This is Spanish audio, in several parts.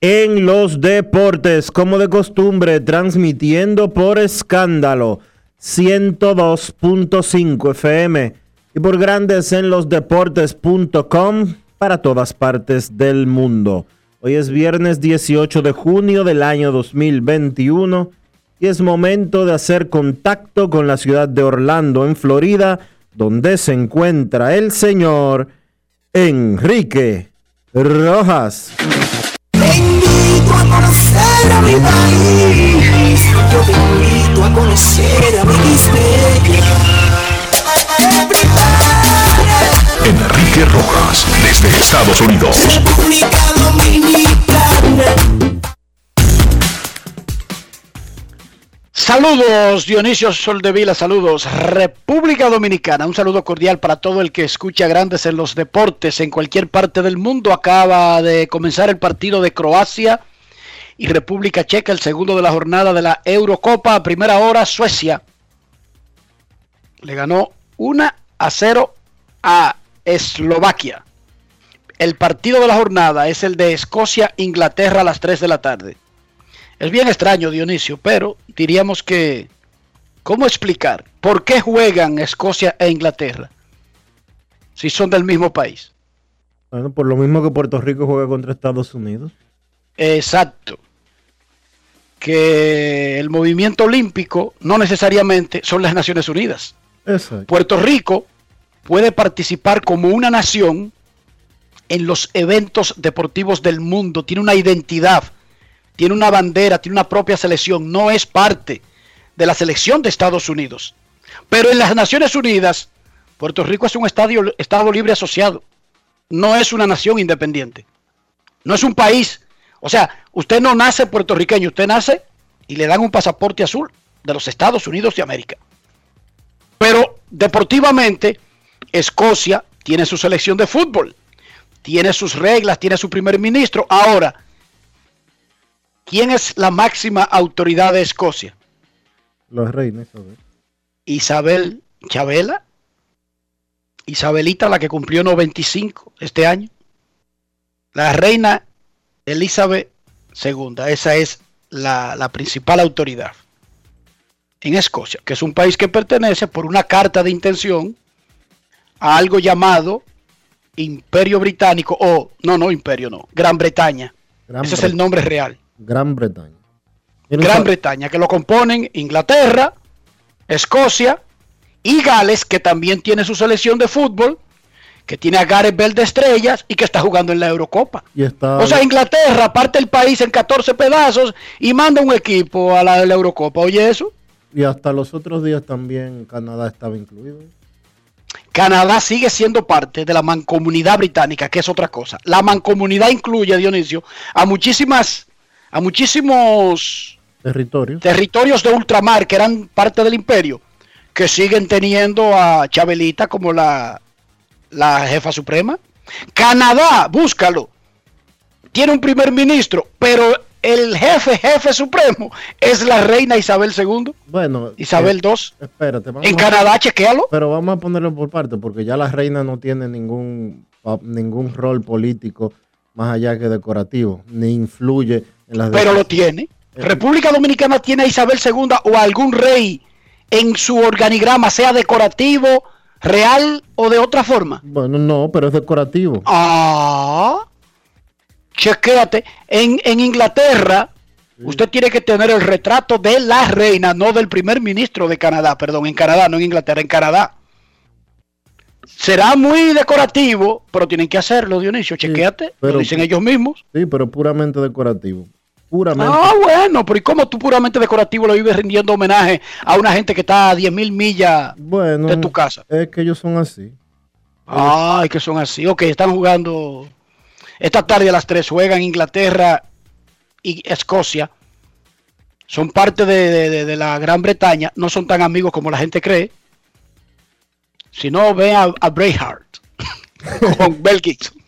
en los Deportes, como de costumbre, transmitiendo por escándalo 102.5 FM y por Grandes en los Deportes.com para todas partes del mundo. Hoy es viernes 18 de junio del año 2021 y es momento de hacer contacto con la ciudad de Orlando, en Florida, donde se encuentra el señor Enrique Rojas. A conocer a mi país, yo te invito a conocer a mi Enrique Rojas, desde Estados Unidos. Saludos Dionisio Soldevila, saludos República Dominicana, un saludo cordial para todo el que escucha grandes en los deportes en cualquier parte del mundo. Acaba de comenzar el partido de Croacia y República Checa, el segundo de la jornada de la Eurocopa. A primera hora Suecia le ganó 1 a 0 a Eslovaquia. El partido de la jornada es el de Escocia-Inglaterra a las 3 de la tarde. Es bien extraño, Dionisio, pero diríamos que... ¿Cómo explicar por qué juegan Escocia e Inglaterra si son del mismo país? Bueno, por lo mismo que Puerto Rico juega contra Estados Unidos. Exacto. Que el movimiento olímpico no necesariamente son las Naciones Unidas. Exacto. Puerto Rico puede participar como una nación en los eventos deportivos del mundo, tiene una identidad, tiene una bandera, tiene una propia selección, no es parte de la selección de Estados Unidos. Pero en las Naciones Unidas, Puerto Rico es un Estado libre asociado, no es una nación independiente, no es un país. O sea, usted no nace puertorriqueño, usted nace y le dan un pasaporte azul de los Estados Unidos de América. Pero deportivamente, Escocia tiene su selección de fútbol, tiene sus reglas, tiene su primer ministro. Ahora, ¿quién es la máxima autoridad de Escocia? Los reyes. Isabel Chabela. Isabelita, la que cumplió 95 este año. La reina Elizabeth II. Esa es la, la principal autoridad en Escocia, que es un país que pertenece por una carta de intención a algo llamado Imperio Británico o no, no Imperio, no, Gran Bretaña. Ese es el nombre real. Gran Bretaña. Gran Bretaña, que lo componen Inglaterra, Escocia y Gales, que también tiene su selección de fútbol, que tiene a Gareth Bell de estrellas y que está jugando en la Eurocopa. o sea, Inglaterra parte el país en 14 pedazos y manda un equipo a la, la Eurocopa. Oye eso. Y hasta los otros días también Canadá estaba incluido. Canadá sigue siendo parte de la mancomunidad británica, que es otra cosa. La mancomunidad incluye, Dionisio, a muchísimas, a muchísimos territorios, territorios de ultramar que eran parte del imperio, que siguen teniendo a Chabelita como la la jefa suprema. Canadá, búscalo. Tiene un primer ministro, pero el jefe, jefe supremo, es la reina Isabel II. Bueno, Isabel II. Eh, espérate. en Canadá, chequealo. Pero vamos a ponerlo por parte, porque ya la reina no tiene ningún, ningún rol político más allá que decorativo, ni influye. Pero lo tiene. República Dominicana tiene a Isabel II o algún rey en su organigrama, sea decorativo, real o de otra forma. Bueno, no, pero es decorativo. Ah, chequéate. En, en Inglaterra, usted tiene que tener el retrato de la reina, no del primer ministro de Canadá, perdón, en Canadá, no en Inglaterra, en Canadá. Será muy decorativo, pero tienen que hacerlo, Dionisio, chequéate, lo dicen ellos mismos. Sí, pero puramente decorativo. Puramente. Ah, bueno, pero ¿y cómo tú puramente decorativo lo vives rindiendo homenaje a una gente que está a 10 mil millas de tu casa? Es que ellos son así. Es que son así. Ok, están jugando. Esta tarde a las 3 juegan Inglaterra y Escocia. Son parte de, la Gran Bretaña. No son tan amigos como la gente cree. Si no, ve a, a con Bel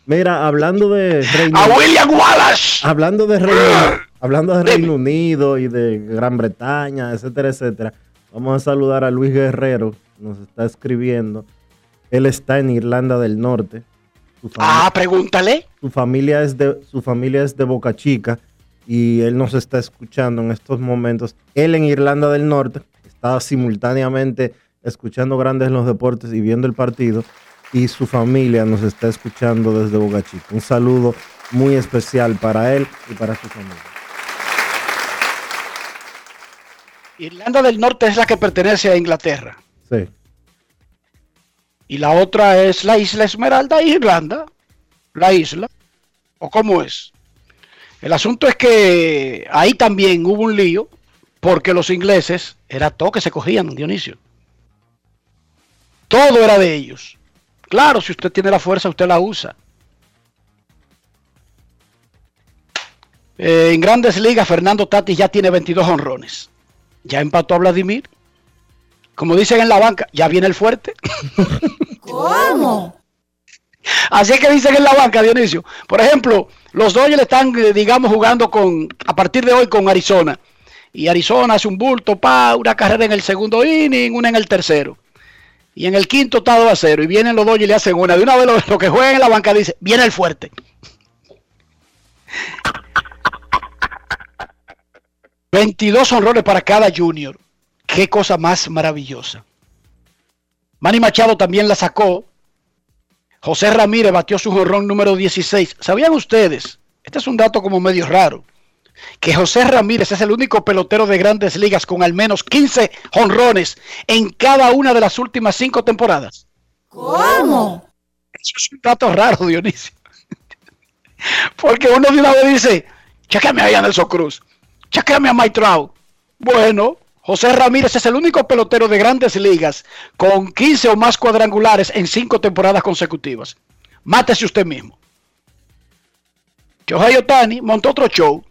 Mira, hablando de Reino A William Wallace. Hablando de Reino, hablando de Reino Unido y de Gran Bretaña, etcétera, etcétera. Vamos a saludar a Luis Guerrero, nos está escribiendo. Él está en Irlanda del Norte. ah, pregúntale. Su familia es de su familia es de Boca Chica y él nos está escuchando en estos momentos. Él en Irlanda del Norte está simultáneamente escuchando Grandes los Deportes y viendo el partido y su familia nos está escuchando desde Boca Chica. Un saludo muy especial para él y para su familia. Irlanda del Norte es la que pertenece a Inglaterra. Sí. Y la otra es la isla Esmeralda, Irlanda. La isla. ¿O cómo es? El asunto es que ahí también hubo un lío porque los ingleses era todo que se cogían, Dionisio. Todo era de ellos. Claro, si usted tiene la fuerza, usted la usa. Eh, en grandes ligas, Fernando Tatis ya tiene 22 honrones. Ya empató a Vladimir. Como dicen en la banca, ya viene el fuerte. ¿Cómo? Así es que dicen en la banca, Dionisio. Por ejemplo, los Dodgers están, eh, digamos, jugando con, a partir de hoy con Arizona. Y Arizona hace un bulto, pa, una carrera en el segundo inning, una en el tercero. Y en el quinto está 2 a 0. Y vienen los dos y le hacen una. De una vez lo, que juegan en la banca dice, viene el fuerte. 22 honrones para cada junior. Qué cosa más maravillosa. Manny Machado también la sacó. José Ramírez batió su honrón número 16. ¿Sabían ustedes? Este es un dato como medio raro que José Ramírez es el único pelotero de grandes ligas con al menos 15 honrones en cada una de las últimas cinco temporadas. ¿Cómo? Eso es un dato raro, Dionisio. Porque uno de una vez dice, chequeame a Nelson Cruz, chequeame a Mike Trout. Bueno, José Ramírez es el único pelotero de grandes ligas con 15 o más cuadrangulares en cinco temporadas consecutivas. Mátese usted mismo. Shohei Otani montó otro show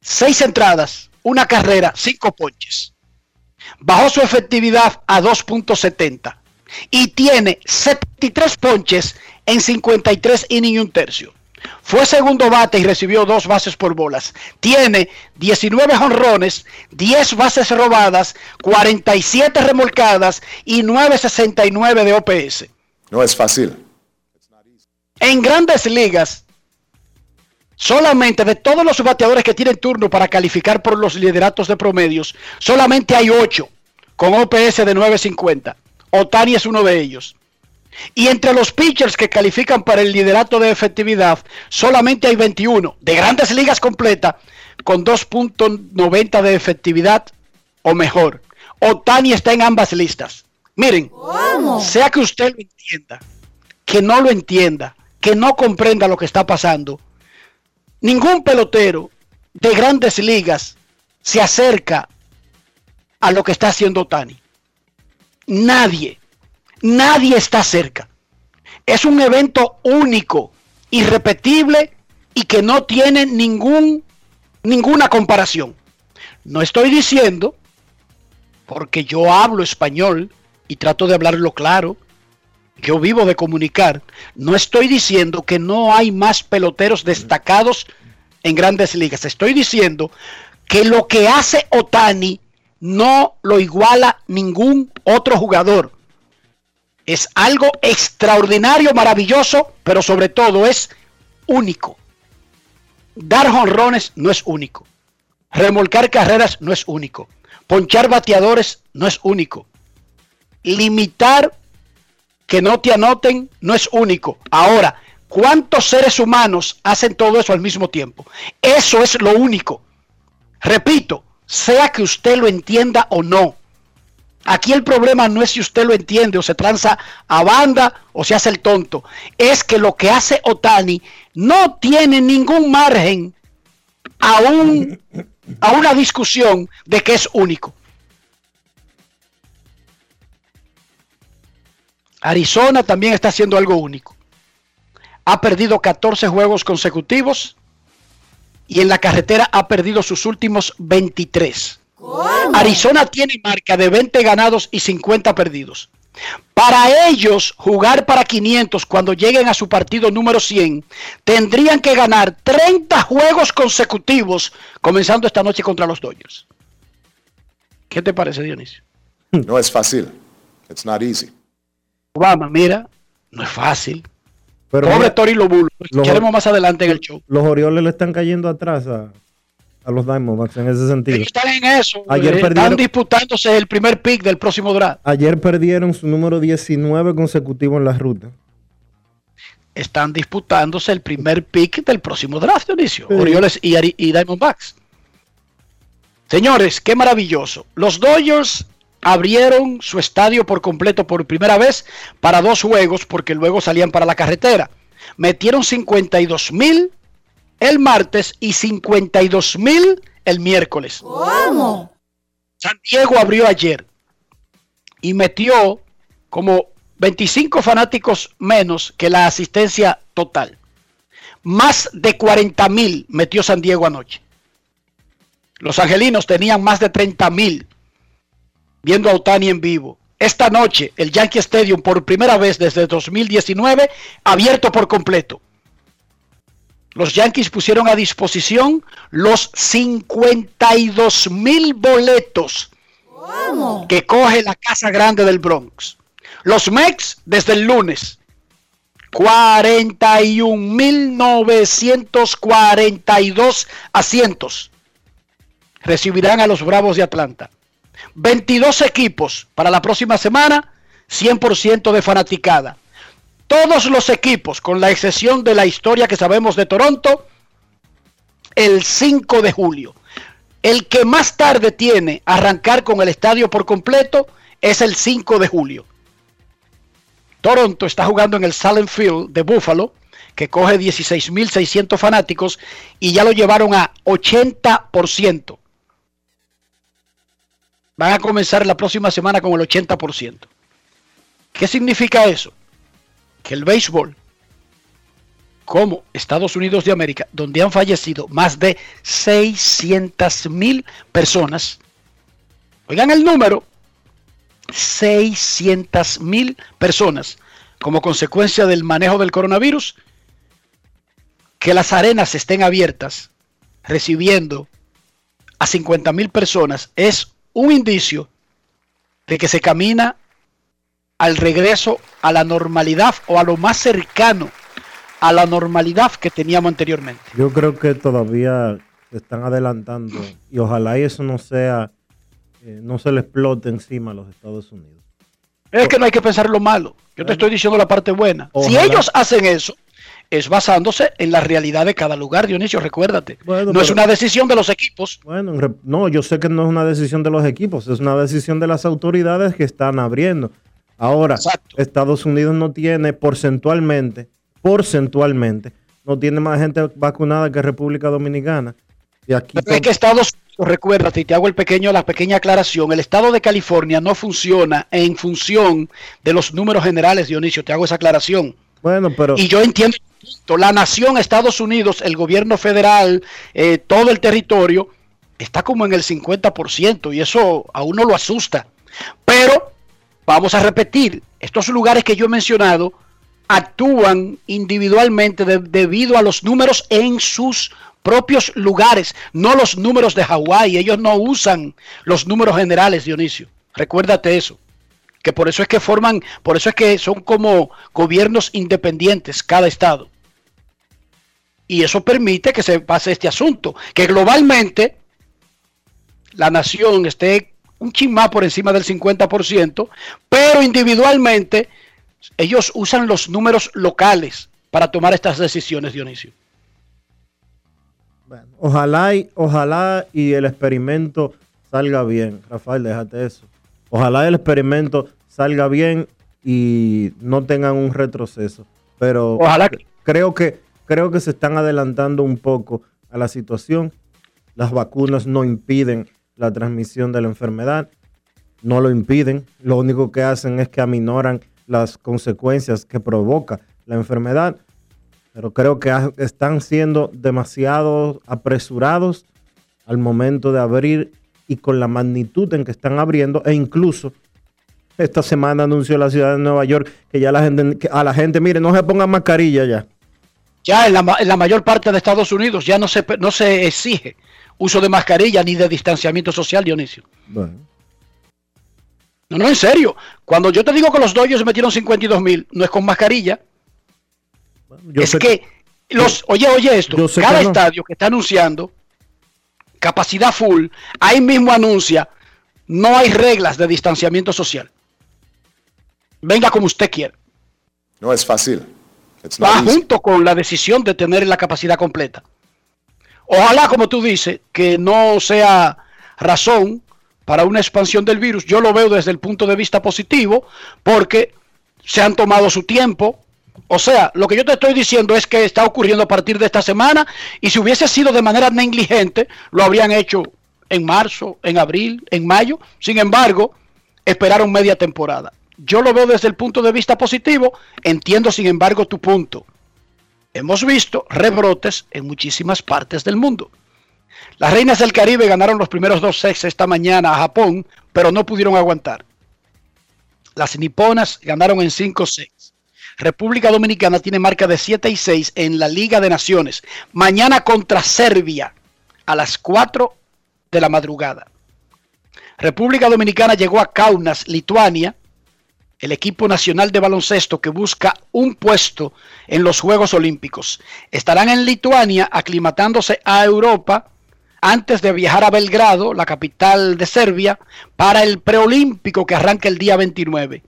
seis entradas, una carrera, cinco ponches. Bajó su efectividad a 2.70 y tiene 73 ponches en 53 innings y un tercio. Fue segundo bate y recibió dos bases por bolas. Tiene 19 honrones, 10 bases robadas, 47 remolcadas y 9.69 de OPS. No es fácil. En grandes ligas, Solamente de todos los bateadores que tienen turno para calificar por los lideratos de promedios, solamente hay 8 con OPS de 9.50. Otani es uno de ellos. Y entre los pitchers que califican para el liderato de efectividad, solamente hay 21 de grandes ligas completas con 2.90 de efectividad o mejor. Otani está en ambas listas. Miren, sea que usted lo entienda, que no lo entienda, que no comprenda lo que está pasando, ningún pelotero de grandes ligas se acerca a lo que está haciendo Tani. Nadie, nadie está cerca. Es un evento único, irrepetible y que no tiene ningún, ninguna comparación. No estoy diciendo, porque yo hablo español y trato de hablarlo claro, yo vivo de comunicar, no estoy diciendo que no hay más peloteros destacados en grandes ligas. Estoy diciendo que lo que hace Otani no lo iguala ningún otro jugador. Es algo extraordinario, maravilloso, pero sobre todo es único. Dar jonrones no es único. Remolcar carreras no es único. Ponchar bateadores no es único. Limitar que no te anoten no es único. Ahora, ¿cuántos seres humanos hacen todo eso al mismo tiempo? Eso es lo único. Repito, sea que usted lo entienda o no. Aquí el problema no es si usted lo entiende o se tranza a banda o se hace el tonto. Es que lo que hace Otani no tiene ningún margen a, a una discusión de que es único. Arizona también está haciendo algo único. Ha perdido 14 juegos consecutivos y en la carretera ha perdido sus últimos 23. Arizona tiene marca de 20 ganados y 50 perdidos. Para ellos jugar para 500 cuando lleguen a su partido número 100, tendrían que ganar 30 juegos consecutivos comenzando esta noche contra los Dodgers. ¿Qué te parece, Dionisio? No es fácil. It's not easy. Obama, mira, no es fácil. Pobre Tori Lobulo. Queremos más adelante en el show. Los Orioles le están cayendo atrás a, los Diamondbacks en ese sentido. están en eso. Ayer eh, están disputándose el primer pick del próximo draft. Ayer perdieron su número 19 consecutivo en la ruta. Están disputándose el primer pick del próximo draft, Dionisio. Orioles y, y Diamondbacks. Señores, qué maravilloso. Los Dodgers abrieron su estadio por completo por primera vez para dos juegos porque luego salían para la carretera. Metieron 52 mil el martes y 52 mil el miércoles. ¿Cómo? San Diego abrió ayer y metió como 25 fanáticos menos que la asistencia total. Más de 40 mil metió San Diego anoche. Los angelinos tenían más de 30 mil viendo a Otani en vivo. Esta noche, el Yankee Stadium, por primera vez desde 2019, abierto por completo. Los Yankees pusieron a disposición los 52 mil boletos que coge la Casa Grande del Bronx. Los Mex desde el lunes. 41.942 asientos recibirán a los Bravos de Atlanta. 22 equipos para la próxima semana, 100% de fanaticada. Todos los equipos, con la excepción de la historia que sabemos de Toronto, el 5 de julio. El que más tarde tiene arrancar con el estadio por completo es el 5 de julio. Toronto está jugando en el Salem Field de Buffalo, que coge 16.600 fanáticos y ya lo llevaron a 80%. Van a comenzar la próxima semana con el 80%. ¿Qué significa eso? Que el béisbol, como Estados Unidos de América, donde han fallecido más de 600 mil personas, oigan el número, 600 mil personas como consecuencia del manejo del coronavirus, que las arenas estén abiertas recibiendo a 50 mil personas es un indicio de que se camina al regreso a la normalidad o a lo más cercano a la normalidad que teníamos anteriormente. Yo creo que todavía se están adelantando y ojalá eso no sea, eh, no se le explote encima a los Estados Unidos. Es que no hay que pensar lo malo. Yo te estoy diciendo la parte buena. Si ellos hacen eso, es basándose en la realidad de cada lugar, Dionisio, recuérdate. no es una decisión de los equipos. Bueno, no, yo sé que no es una decisión de los equipos, es una decisión de las autoridades que están abriendo. Ahora, Estados Unidos no tiene porcentualmente, porcentualmente, no tiene más gente vacunada que República Dominicana. Y aquí es que Estados Unidos, recuérdate, y te hago el pequeño, la pequeña aclaración, el estado de California no funciona en función de los números generales, Dionisio, te hago esa aclaración. Bueno, pero... Y yo entiendo la nación Estados Unidos, el gobierno federal, eh, todo el territorio, está como en el 50% y eso a uno lo asusta. Vamos a repetir, estos lugares que yo he mencionado actúan individualmente debido a los números en sus propios lugares, no los números de Hawái. Ellos no usan los números generales, Dionisio. Recuérdate eso. Que por eso es que forman, por eso es que son como gobiernos independientes cada estado. Y eso permite que se pase este asunto, que globalmente la nación esté un chin más por encima del 50%, pero individualmente ellos usan los números locales para tomar estas decisiones, Dionisio. ojalá, y, ojalá y el experimento salga bien. Rafael, déjate eso. Ojalá el experimento salga bien y no tengan un retroceso. Pero ojalá creo que creo que se están adelantando un poco a la situación. Las vacunas no impiden la transmisión de la enfermedad, no lo impiden. Lo único que hacen es que aminoran las consecuencias que provoca la enfermedad, pero creo que están siendo demasiado apresurados al momento de abrir y con la magnitud en que están abriendo e incluso esta semana anunció la ciudad de Nueva York que ya la gente, a la gente, mire, no se pongan mascarilla ya. Ya en la, mayor parte de Estados Unidos ya no se, no se exige uso de mascarilla ni de distanciamiento social, Dionisio. Bueno. No, no, en serio. Cuando yo te digo que los Dodgers metieron 52 mil, no es con mascarilla. es que, los, oye, oye esto, cada estadio que está anunciando capacidad full, ahí mismo anuncia, no hay reglas de distanciamiento social. Venga como usted quiera. No es fácil. Va junto con la decisión de tener la capacidad completa. Ojalá, como tú dices, que no sea razón para una expansión del virus. Yo lo veo desde el punto de vista positivo porque se han tomado su tiempo. O sea, lo que yo te estoy diciendo es que está ocurriendo a partir de esta semana y si hubiese sido de manera negligente, lo habrían hecho en marzo, en abril, en mayo. Sin embargo, esperaron media temporada. Yo lo veo desde el punto de vista positivo, entiendo sin embargo tu punto. Hemos visto rebrotes en muchísimas partes del mundo. Las Reinas del Caribe ganaron los primeros dos sets esta mañana a Japón, pero no pudieron aguantar. Las niponas ganaron en 5-6. República Dominicana tiene marca de 7 y 6 en la Liga de Naciones. Mañana contra Serbia a las 4 de la madrugada. República Dominicana llegó a Kaunas, Lituania, el equipo nacional de baloncesto que busca un puesto en los Juegos Olímpicos. Estarán en Lituania aclimatándose a Europa antes de viajar a Belgrado, la capital de Serbia, para el preolímpico que arranca el día 29.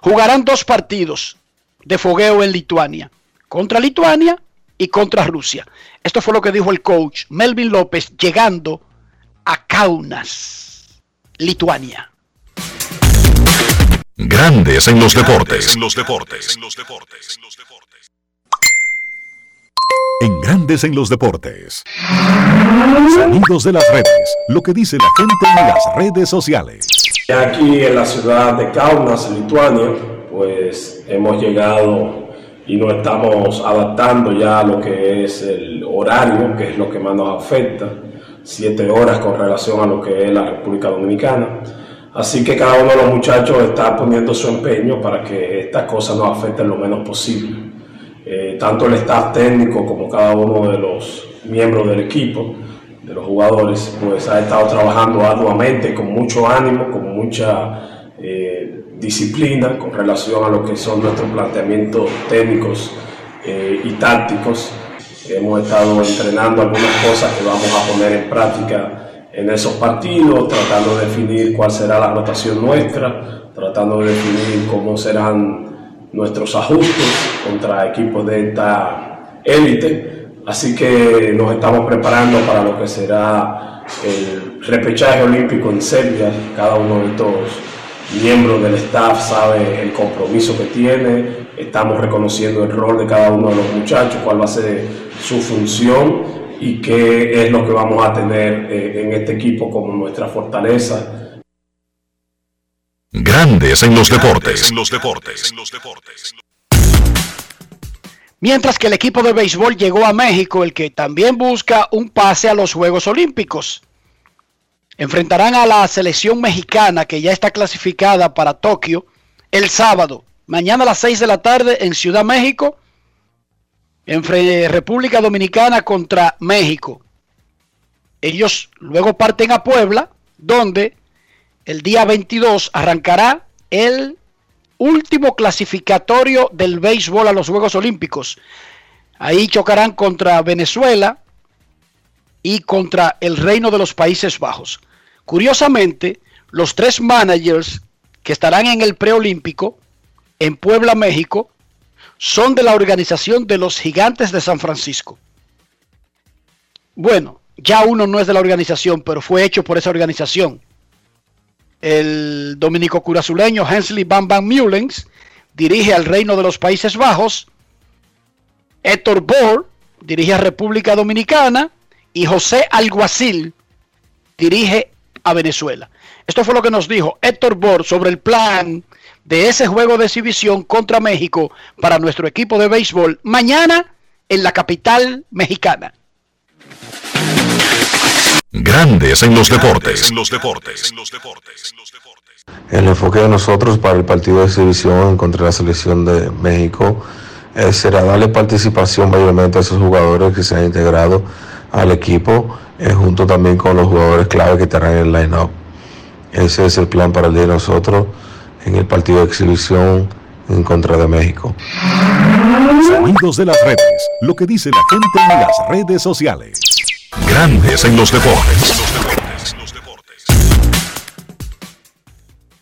Jugarán dos partidos de fogueo en Lituania, contra Lituania y contra Rusia. Esto fue lo que dijo el coach Melvin López llegando a Kaunas, Lituania. Grandes en los deportes. En los deportes. En los deportes. En Grandes en los deportes. Sonidos de las redes. Lo que dice la gente en las redes sociales. Aquí en la ciudad de Kaunas, Lituania, pues hemos llegado y nos estamos adaptando ya a lo que es el horario, que es lo que más nos afecta. Siete horas con relación a lo que es la República Dominicana Así que cada uno de los muchachos está poniendo su empeño para que estas cosas nos afecten lo menos posible. Eh, tanto el staff técnico como cada uno de los miembros del equipo, de los jugadores, pues ha estado trabajando arduamente, con mucho ánimo, con mucha eh, disciplina con relación a lo que son nuestros planteamientos técnicos eh, y tácticos. Hemos estado entrenando algunas cosas que vamos a poner en práctica en esos partidos, tratando de definir cuál será la rotación nuestra, tratando de definir cómo serán nuestros ajustes contra equipos de esta élite. Así que nos estamos preparando para lo que será el repechaje olímpico en Serbia. Cada uno de estos miembros del staff sabe el compromiso que tiene. Estamos reconociendo el rol de cada uno de los muchachos, cuál va a ser su función y qué es lo que vamos a tener eh, en este equipo como nuestra fortaleza. Grandes en los deportes. En los deportes. En los deportes. Mientras que el equipo de béisbol llegó a México, el que también busca un pase a los Juegos Olímpicos. Enfrentarán a la selección mexicana que ya está clasificada para Tokio el sábado, mañana a las 6 de la tarde en Ciudad México, en República Dominicana contra México. Ellos luego parten a Puebla, donde el día 22 arrancará el último clasificatorio del béisbol a los Juegos Olímpicos. Ahí chocarán contra Venezuela y contra el Reino de los Países Bajos. Curiosamente, los tres managers que estarán en el preolímpico en Puebla, México, son de la organización de los gigantes de San Francisco. Bueno, ya uno no es de la organización, pero fue hecho por esa organización. El dominico curazuleño Hensley Bam Bam Mullens dirige al Reino de los Países Bajos. Héctor Bohr dirige a República Dominicana. Y José Alguacil dirige a Venezuela. Esto fue lo que nos dijo Héctor Bohr sobre el plan de ese juego de exhibición contra México para nuestro equipo de béisbol mañana en la capital mexicana. Grandes en los deportes. En los deportes. El enfoque de nosotros para el partido de exhibición contra la selección de México eh, será darle participación mayormente a esos jugadores que se han integrado al equipo, eh, junto también con los jugadores clave que estarán en el line-up. Ese es el plan para el día de nosotros en el partido de exhibición en contra de México. Sonidos de las redes, lo que dice la gente en las redes sociales. Grandes en los deportes.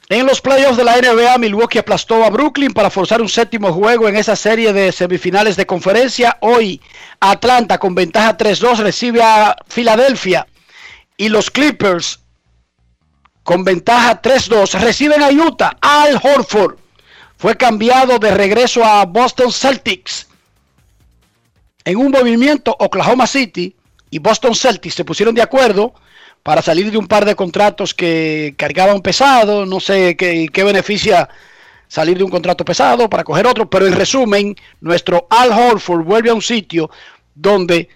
En los playoffs de la NBA, Milwaukee aplastó a Brooklyn para forzar un séptimo juego en esa serie de semifinales de conferencia. Hoy, Atlanta con ventaja 3-2 recibe a Filadelfia y los Clippers con ventaja 3-2 reciben a Utah. Al Horford fue cambiado de regreso a Boston Celtics. En un movimiento, Oklahoma City y Boston Celtics se pusieron de acuerdo para salir de un par de contratos que cargaban pesado. No sé qué, qué beneficia salir de un contrato pesado para coger otro, pero en resumen, nuestro Al Horford vuelve a un sitio donde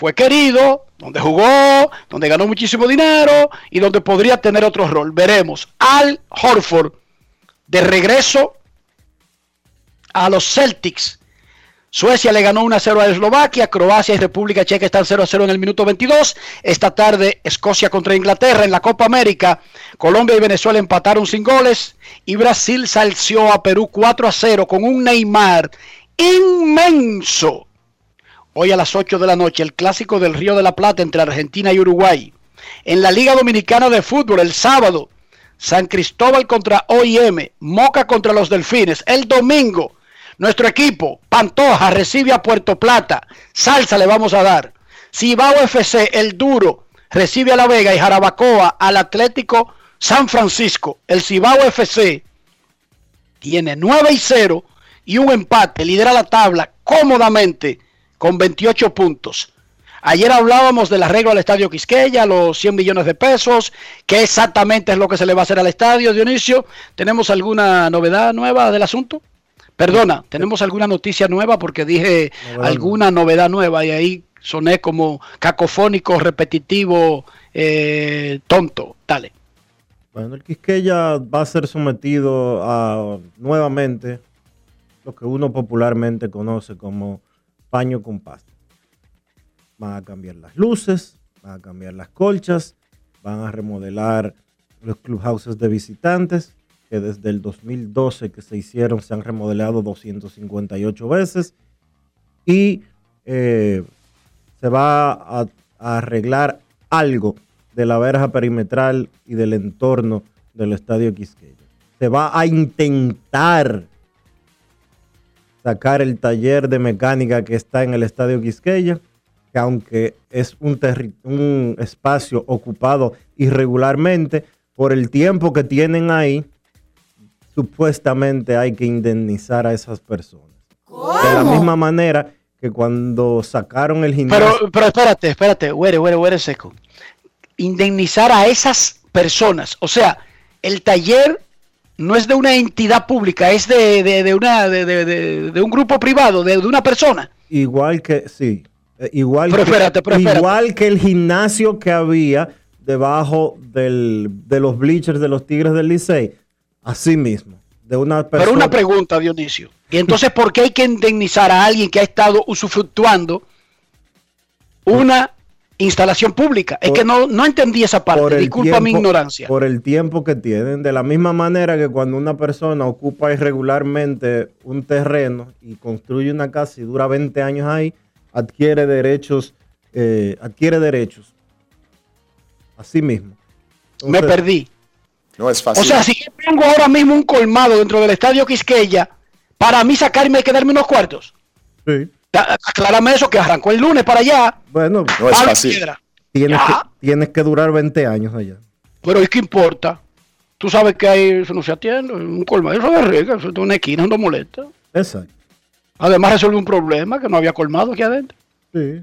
fue querido, donde jugó, donde ganó muchísimo dinero y donde podría tener otro rol. Veremos. Al Horford de regreso a los Celtics Suecia le ganó 1-0 a Eslovaquia, Croacia y República Checa están 0-0 en el minuto 22. Esta tarde Escocia contra Inglaterra en la Copa América. Colombia y Venezuela empataron sin goles y Brasil salció a Perú 4-0 con un Neymar inmenso. Hoy a las 8 de la noche el clásico del Río de la Plata entre Argentina y Uruguay. En la Liga Dominicana de Fútbol el sábado San Cristóbal contra OIM, Moca contra los Delfines. El domingo nuestro equipo, Pantoja, recibe a Puerto Plata. Salsa le vamos a dar. Cibao FC, el duro, recibe a La Vega y Jarabacoa al Atlético San Francisco. El Cibao FC tiene 9 y 0 y un empate. Lidera la tabla cómodamente con 28 puntos. Ayer hablábamos del arreglo al estadio Quisqueya, los 100 millones de pesos, qué exactamente es lo que se le va a hacer al estadio, Dionisio. ¿Tenemos alguna novedad nueva del asunto? Perdona, ¿tenemos alguna noticia nueva? Porque dije alguna novedad nueva y ahí soné como cacofónico, repetitivo, eh, tonto. Dale. Bueno, el Quisqueya va a ser sometido a nuevamente lo que uno popularmente conoce como paño con pasta. Van a cambiar las luces, van a cambiar las colchas, van a remodelar los clubhouses de visitantes, que desde el 2012 que se hicieron se han remodelado 258 veces y eh, se va a, arreglar algo de la verja perimetral y del entorno del estadio Quisqueya. Se va a intentar sacar el taller de mecánica que está en el estadio Quisqueya, que aunque es un, un espacio ocupado irregularmente, por el tiempo que tienen ahí, supuestamente hay que indemnizar a esas personas. De la misma manera que cuando sacaron el gimnasio. Pero, pero espérate, espérate, huere, huere, huere seco. Indemnizar a esas personas. O sea, el taller no es de una entidad pública, es de, de, una, de, de, un grupo privado, de, una persona. Igual que, sí. Eh, igual, que, igual que el gimnasio que había debajo del, de los bleachers de los Tigres del Licey Así mismo. de una persona. Pero una pregunta, Dionisio. ¿Y entonces por qué hay que indemnizar a alguien que ha estado usufructuando una instalación pública? es que no, no entendí esa parte. Disculpa mi ignorancia. Por el tiempo que tienen. De la misma manera que cuando una persona ocupa irregularmente un terreno y construye una casa y dura 20 años ahí, adquiere derechos. Eh, adquiere derechos. Así mismo. Me perdí. No es fácil. O sea, si yo tengo ahora mismo un colmado dentro del estadio Quisqueya, para mí sacarme y quedarme unos cuartos. Sí. Aclárame eso que arrancó el lunes para allá. Bueno, no es fácil. Tienes que, tienes que, durar 20 años allá. Pero ¿y qué importa? Tú sabes que hay, eso no se atiende, un colmado, eso es rica, eso es una esquina, no molesta. Exacto. Además resuelve un problema que no había colmado aquí adentro. Sí.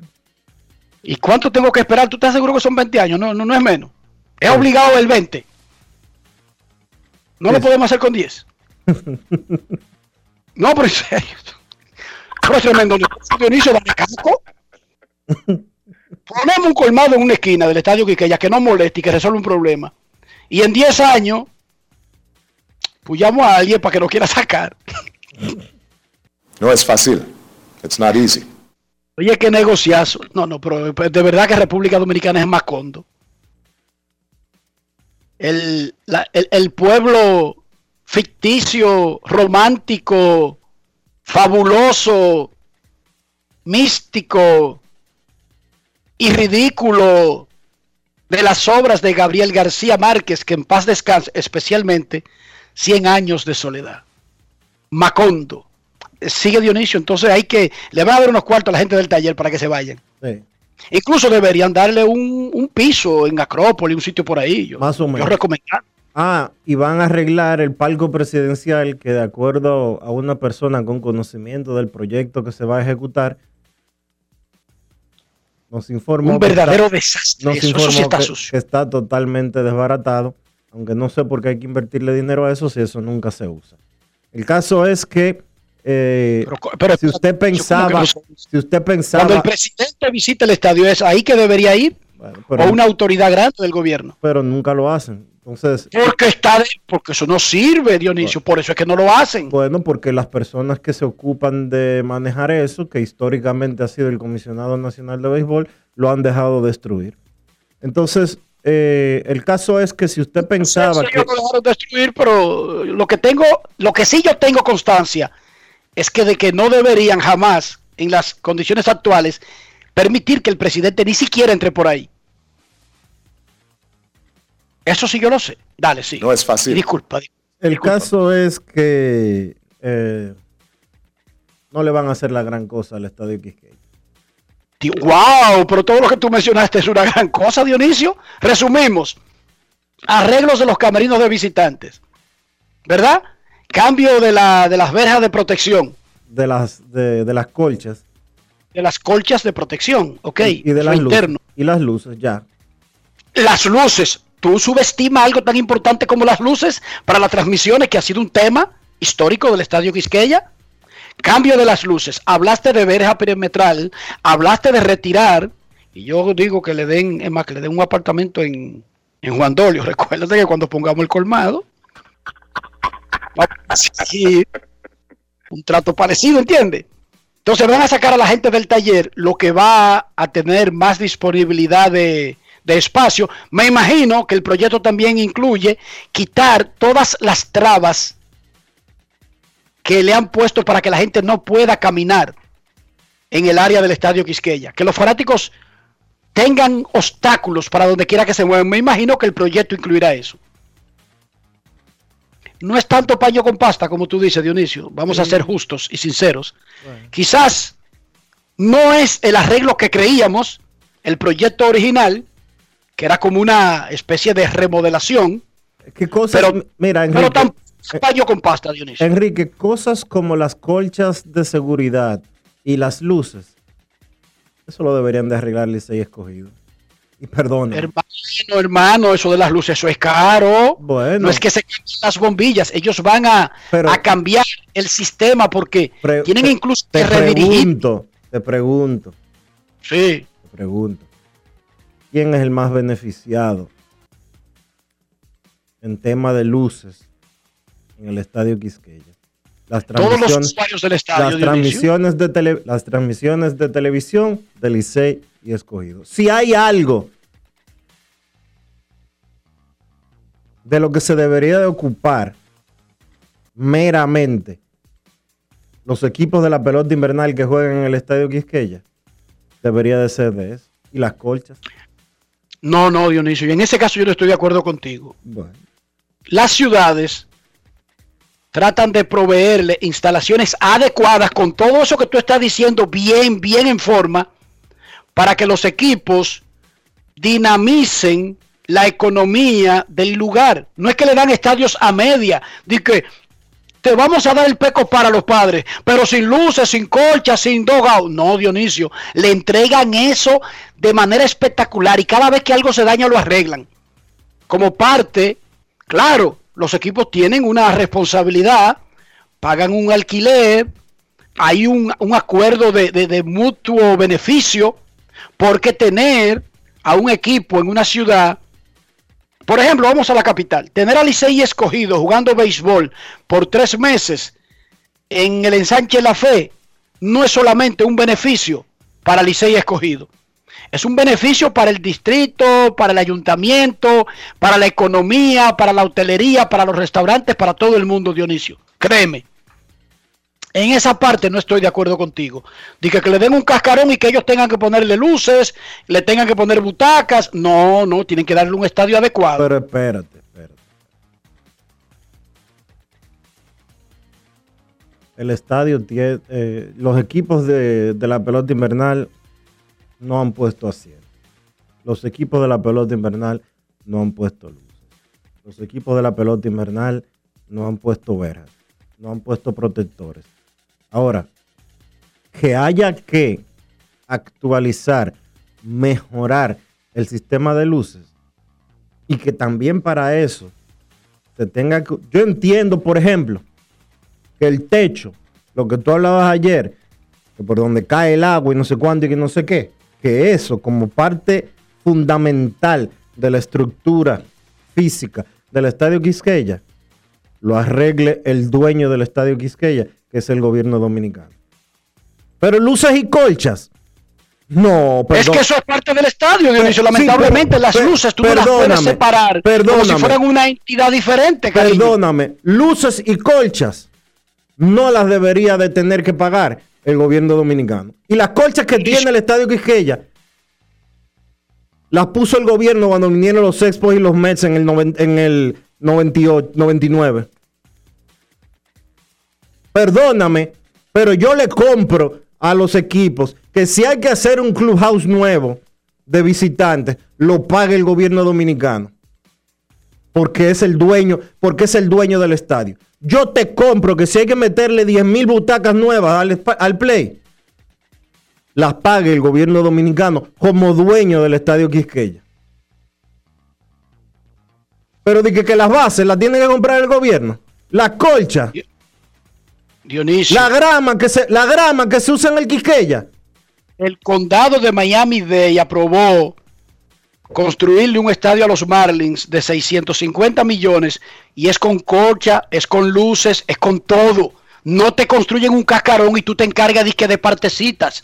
¿Y cuánto tengo que esperar? ¿Tú estás seguro que son 20 años? No, no, no es menos. Es obligado el 20. No lo podemos hacer con 10. no, pero en serio. Es tremendo. Dionisio, dame casco. Ponemos un colmado en una esquina del estadio Quiqueya que no moleste y que resuelva un problema. Y en 10 años, llamo a alguien para que lo quiera sacar. no es fácil. It's not easy. Oye, qué negociazo. No, no, pero de verdad que República Dominicana es Macondo. El, el, pueblo ficticio, romántico, fabuloso, místico y ridículo de las obras de Gabriel García Márquez, que en paz descanse, especialmente 100 años de soledad. Macondo sigue Dionisio, entonces hay que, le van a dar unos cuartos a la gente del taller para que se vayan. Incluso deberían darle un, piso en Acrópolis, un sitio por ahí. Yo, Más o menos. Yo recomendar. Ah, y van a arreglar el palco presidencial que de acuerdo a una persona con conocimiento del proyecto que se va a ejecutar, nos informó un verdadero desastre. Nos informó que está totalmente desbaratado, aunque no sé por qué hay que invertirle dinero a eso si eso nunca se usa. El caso es que eh, pero, si usted pensaba, si usted pensaba, cuando el presidente visita el estadio es ahí que debería ir o una autoridad grande del gobierno. Pero nunca lo hacen. Entonces, porque está porque eso no sirve, Dionisio, por eso es que no lo hacen. Bueno, porque las personas que se ocupan de manejar eso, que históricamente ha sido el comisionado nacional de béisbol, lo han dejado destruir. Entonces, eh, el caso es que si usted pensaba que lo dejaron destruir, pero lo que tengo, lo que sí yo tengo constancia es que de que no deberían jamás, en las condiciones actuales, permitir que el presidente ni siquiera entre por ahí. Eso sí yo lo sé. Dale, sí. No es fácil. Disculpa. El caso es que eh, no le van a hacer la gran cosa al estadio Quisqueya. ¡Wow! Pero todo lo que tú mencionaste es una gran cosa, Dionisio. Resumimos. Arreglos de los camerinos de visitantes. ¿Verdad? Cambio de, la, de las verjas de protección. De las, de, las colchas. De las colchas de protección, ok. Y, de las luces. Y las luces, ya. Las luces. Tú subestimas algo tan importante como las luces para las transmisiones, que ha sido un tema histórico del Estadio Quisqueya. Cambio de las luces. Hablaste de verja perimetral, hablaste de retirar, y yo digo que le den, es más, que le den un apartamento en, en Juan Dolio. Recuérdate que cuando pongamos el colmado, un trato parecido, ¿entiendes? Entonces van a sacar a la gente del taller, lo que va a tener más disponibilidad de, de espacio. Me imagino que el proyecto también incluye quitar todas las trabas que le han puesto para que la gente no pueda caminar en el área del estadio Quisqueya. Que los fanáticos tengan obstáculos para donde quiera que se muevan. Me imagino que el proyecto incluirá eso no es tanto paño con pasta como tú dices, Dionisio. Vamos a ser justos y sinceros. Quizás no es el arreglo que creíamos, el proyecto original, que era como una especie de remodelación. ¿Qué cosas? Pero, mira, Enrique, pero eh, paño con pasta, Dionisio. Enrique, cosas como las colchas de seguridad y las luces, eso lo deberían de arreglar Licey escogido. Y perdón. Hermano, hermano, eso de las luces, eso es caro. Bueno. No es que se cambien las bombillas, ellos van a, a cambiar el sistema porque tienen incluso te que Pregunto, te pregunto. Sí. Te pregunto. ¿Quién es el más beneficiado en tema de luces en el estadio Quisqueya. Las Todos los usuarios del estadio. Las transmisiones, de las transmisiones de televisión de Licey y Escogido. Si hay algo de lo que se debería de ocupar meramente los equipos de la pelota invernal que juegan en el estadio Quisqueya, debería de ser de eso. ¿Y las colchas? No, no, Dionisio. Y en ese caso yo no estoy de acuerdo contigo. Las ciudades tratan de proveerle instalaciones adecuadas con todo eso que tú estás diciendo bien, bien en forma, para que los equipos dinamicen la economía del lugar. No es que le dan estadios a media, de que vamos a dar el peco para los padres, pero sin luces, sin colchas, sin dogout. No, Dionisio, le entregan eso de manera espectacular y cada vez que algo se daña lo arreglan. Como parte, claro, los equipos tienen una responsabilidad, pagan un alquiler, hay un, acuerdo de mutuo beneficio, porque tener a un equipo en una ciudad por ejemplo, vamos a la capital. Tener a Licey escogido jugando béisbol por tres meses en el ensanche La Fe no es solamente un beneficio para Licey escogido. Es un beneficio para el distrito, para el ayuntamiento, para la economía, para la hotelería, para los restaurantes, para todo el mundo, Dionisio. Créeme. En esa parte no estoy de acuerdo contigo. Dice que le den un cascarón y que ellos tengan que ponerle luces, le tengan que poner butacas. No, no, tienen que darle un estadio adecuado. Pero espérate, espérate. El estadio tiene. Eh, los equipos de, de, la pelota invernal no han puesto asiento. Los equipos de la pelota invernal no han puesto luces. Los equipos de la pelota invernal no han puesto veras. No han puesto protectores Ahora, que haya que actualizar, mejorar el sistema de luces y que también para eso se tenga que... Yo entiendo, por ejemplo, que el techo, lo que tú hablabas ayer, que por donde cae el agua y no sé cuánto y que no sé qué, que eso como parte fundamental de la estructura física del Estadio Quisqueya, lo arregle el dueño del Estadio Quisqueya que es el gobierno dominicano. Pero luces y colchas. No, perdón. Es que eso es parte del estadio, Dionisio. Lamentablemente, las luces tú no las puedes separar como si fueran una entidad diferente. Perdóname, luces y colchas no las debería de tener que pagar el gobierno dominicano. Y las colchas que tiene el estadio Quisqueya las puso el gobierno cuando vinieron los Expos y los Mets en el, en el 98, 99 perdóname, pero yo le compro a los equipos que si hay que hacer un clubhouse nuevo de visitantes, lo pague el gobierno dominicano. Porque es el dueño, porque es el dueño del estadio. Yo te compro que si hay que meterle 10 mil butacas nuevas al, play, las pague el gobierno dominicano como dueño del estadio Quisqueya. Pero de que, que las bases las tiene que comprar el gobierno. La colcha. Dionisio. La grama que se, la grama que se usa en el Quisqueya. El condado de Miami-Dade aprobó construirle un estadio a los Marlins de 650 millones y es con cocha, es con luces, es con todo. No te construyen un cascarón y tú te encargas de, de partecitas.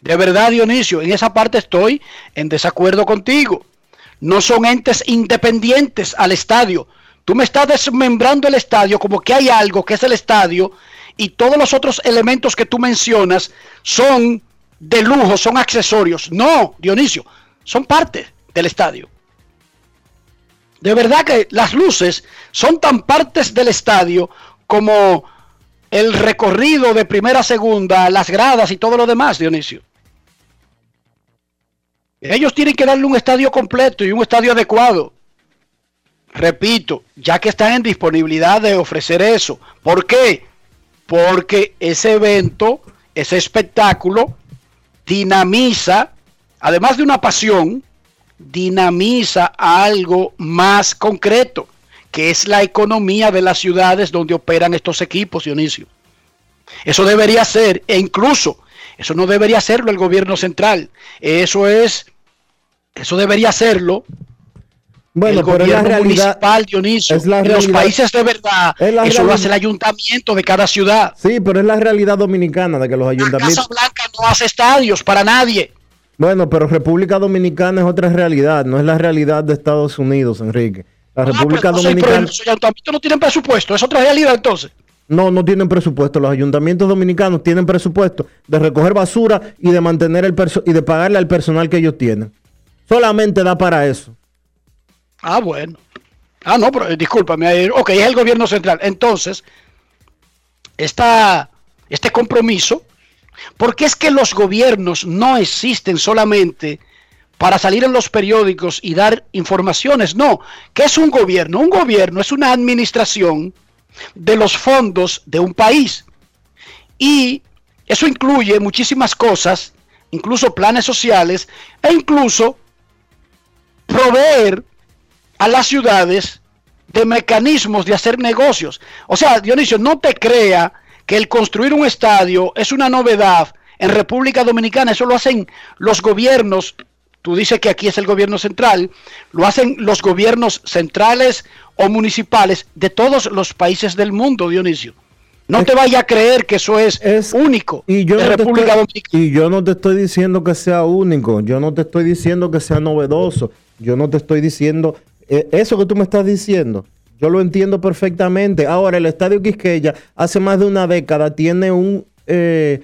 De verdad, Dionisio, en esa parte estoy en desacuerdo contigo. No son entes independientes al estadio. Tú me estás desmembrando el estadio como que hay algo que es el estadio y todos los otros elementos que tú mencionas son de lujo, son accesorios. No, Dionisio, son parte del estadio. De verdad que las luces son tan partes del estadio como el recorrido de primera a segunda, las gradas y todo lo demás, Dionisio. Ellos tienen que darle un estadio completo y un estadio adecuado. Repito, ya que están en disponibilidad de ofrecer eso. ¿Por qué? Porque ese evento, ese espectáculo, dinamiza, además de una pasión, dinamiza algo más concreto, que es la economía de las ciudades donde operan estos equipos, Dionisio. Eso debería ser, e incluso, eso no debería hacerlo el gobierno central. Eso es, eso debería hacerlo Bueno, el pero es la realidad. municipal, Dionisio. es la en los realidad. países de verdad, Es la eso lo realidad. hace el ayuntamiento de cada ciudad. Sí, pero es la realidad dominicana de que los La Casa ayuntamientos. Blanca no hace estadios para nadie. Bueno, pero República Dominicana es otra realidad, no es la realidad de Estados Unidos, Enrique. La Ah, pues, República Dominicana. los ayuntamientos no tienen presupuesto, es otra realidad entonces. No, no tienen presupuesto. Los ayuntamientos dominicanos tienen presupuesto de recoger basura y de mantener el perso- y de pagarle al personal que ellos tienen. Solamente da para eso. Ah, bueno. Ah, no, pero eh, discúlpame. Ok, es el gobierno central. Entonces, esta, este compromiso, porque es que los gobiernos no existen solamente para salir en los periódicos y dar informaciones. No, ¿qué es un gobierno? Un gobierno es una administración de los fondos de un país. Y eso incluye muchísimas cosas, incluso planes sociales e incluso proveer a las ciudades de mecanismos de hacer negocios. O sea, Dionisio, no te crea que el construir un estadio es una novedad en República Dominicana. Eso lo hacen los gobiernos. Tú dices que aquí es el gobierno central. Lo hacen los gobiernos centrales o municipales de todos los países del mundo, Dionisio. No Es- te vaya a creer que eso es, es- único Y yo, de no te República estoy, Dominicana. y yo no te estoy diciendo que sea único, yo no te estoy diciendo que sea novedoso, yo no te estoy diciendo eso que tú me estás diciendo. Yo lo entiendo perfectamente. Ahora, el Estadio Quisqueya hace más de una década tiene un, eh,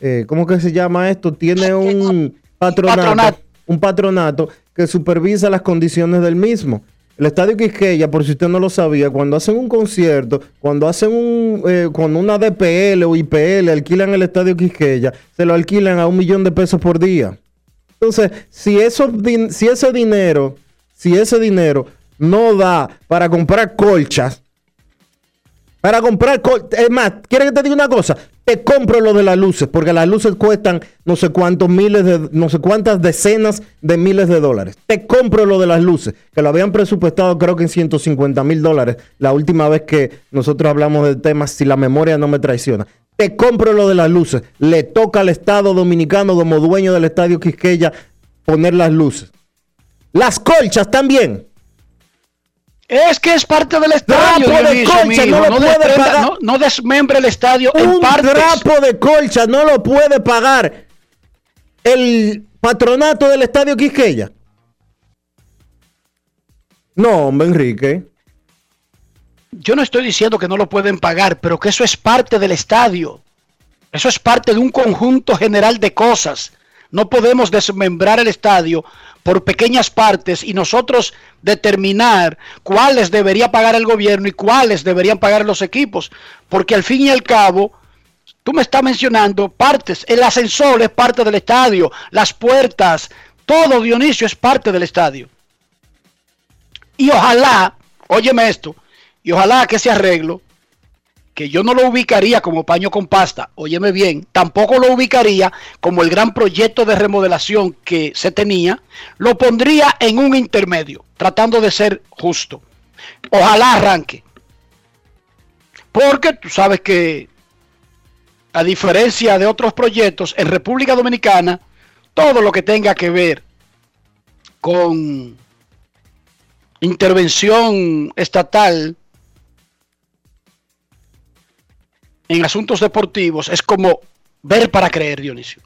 eh, ¿cómo que se llama esto? Tiene un patronato, patronato. un patronato que supervisa las condiciones del mismo. El Estadio Quisqueya, por si usted no lo sabía, cuando hacen un concierto, cuando hacen un, eh, cuando una DPL o IPL alquilan el Estadio Quisqueya, se lo alquilan a un millón de pesos por día. Entonces, si, eso, si ese dinero, si ese dinero no da para comprar colchas, para comprar colchas, es más, ¿quieres que te diga una cosa? Te compro lo de las luces, porque las luces cuestan no sé cuántos miles de, no sé cuántas decenas de miles de dólares. Te compro lo de las luces, que lo habían presupuestado creo que en 150 mil dólares la última vez que nosotros hablamos del tema, si la memoria no me traiciona. Te compro lo de las luces. Le toca al Estado Dominicano como dueño del Estadio Quisqueya poner las luces. Las colchas también. Es que es parte del estadio. Trapo de amigo. no lo no, puede desprenda- pagar. no- no desmembre el estadio en Un partes. trapo de colcha no lo puede pagar el patronato del Estadio Quisqueya. No, hombre, Enrique. Yo no estoy diciendo que no lo pueden pagar, pero que eso es parte del estadio. Eso es parte de un conjunto general de cosas. No podemos desmembrar el estadio por pequeñas partes y nosotros determinar cuáles debería pagar el gobierno y cuáles deberían pagar los equipos. Porque al fin y al cabo, tú me estás mencionando partes. El ascensor es parte del estadio, las puertas, todo Dionisio es parte del estadio. Y ojalá, óyeme esto, y ojalá que ese arreglo, que yo no lo ubicaría como paño con pasta, óyeme bien, tampoco lo ubicaría como el gran proyecto de remodelación que se tenía, lo pondría en un intermedio, tratando de ser justo. Ojalá arranque. Porque tú sabes que, a diferencia de otros proyectos, en República Dominicana, todo lo que tenga que ver con intervención estatal en asuntos deportivos es como ver para creer, Dionisio.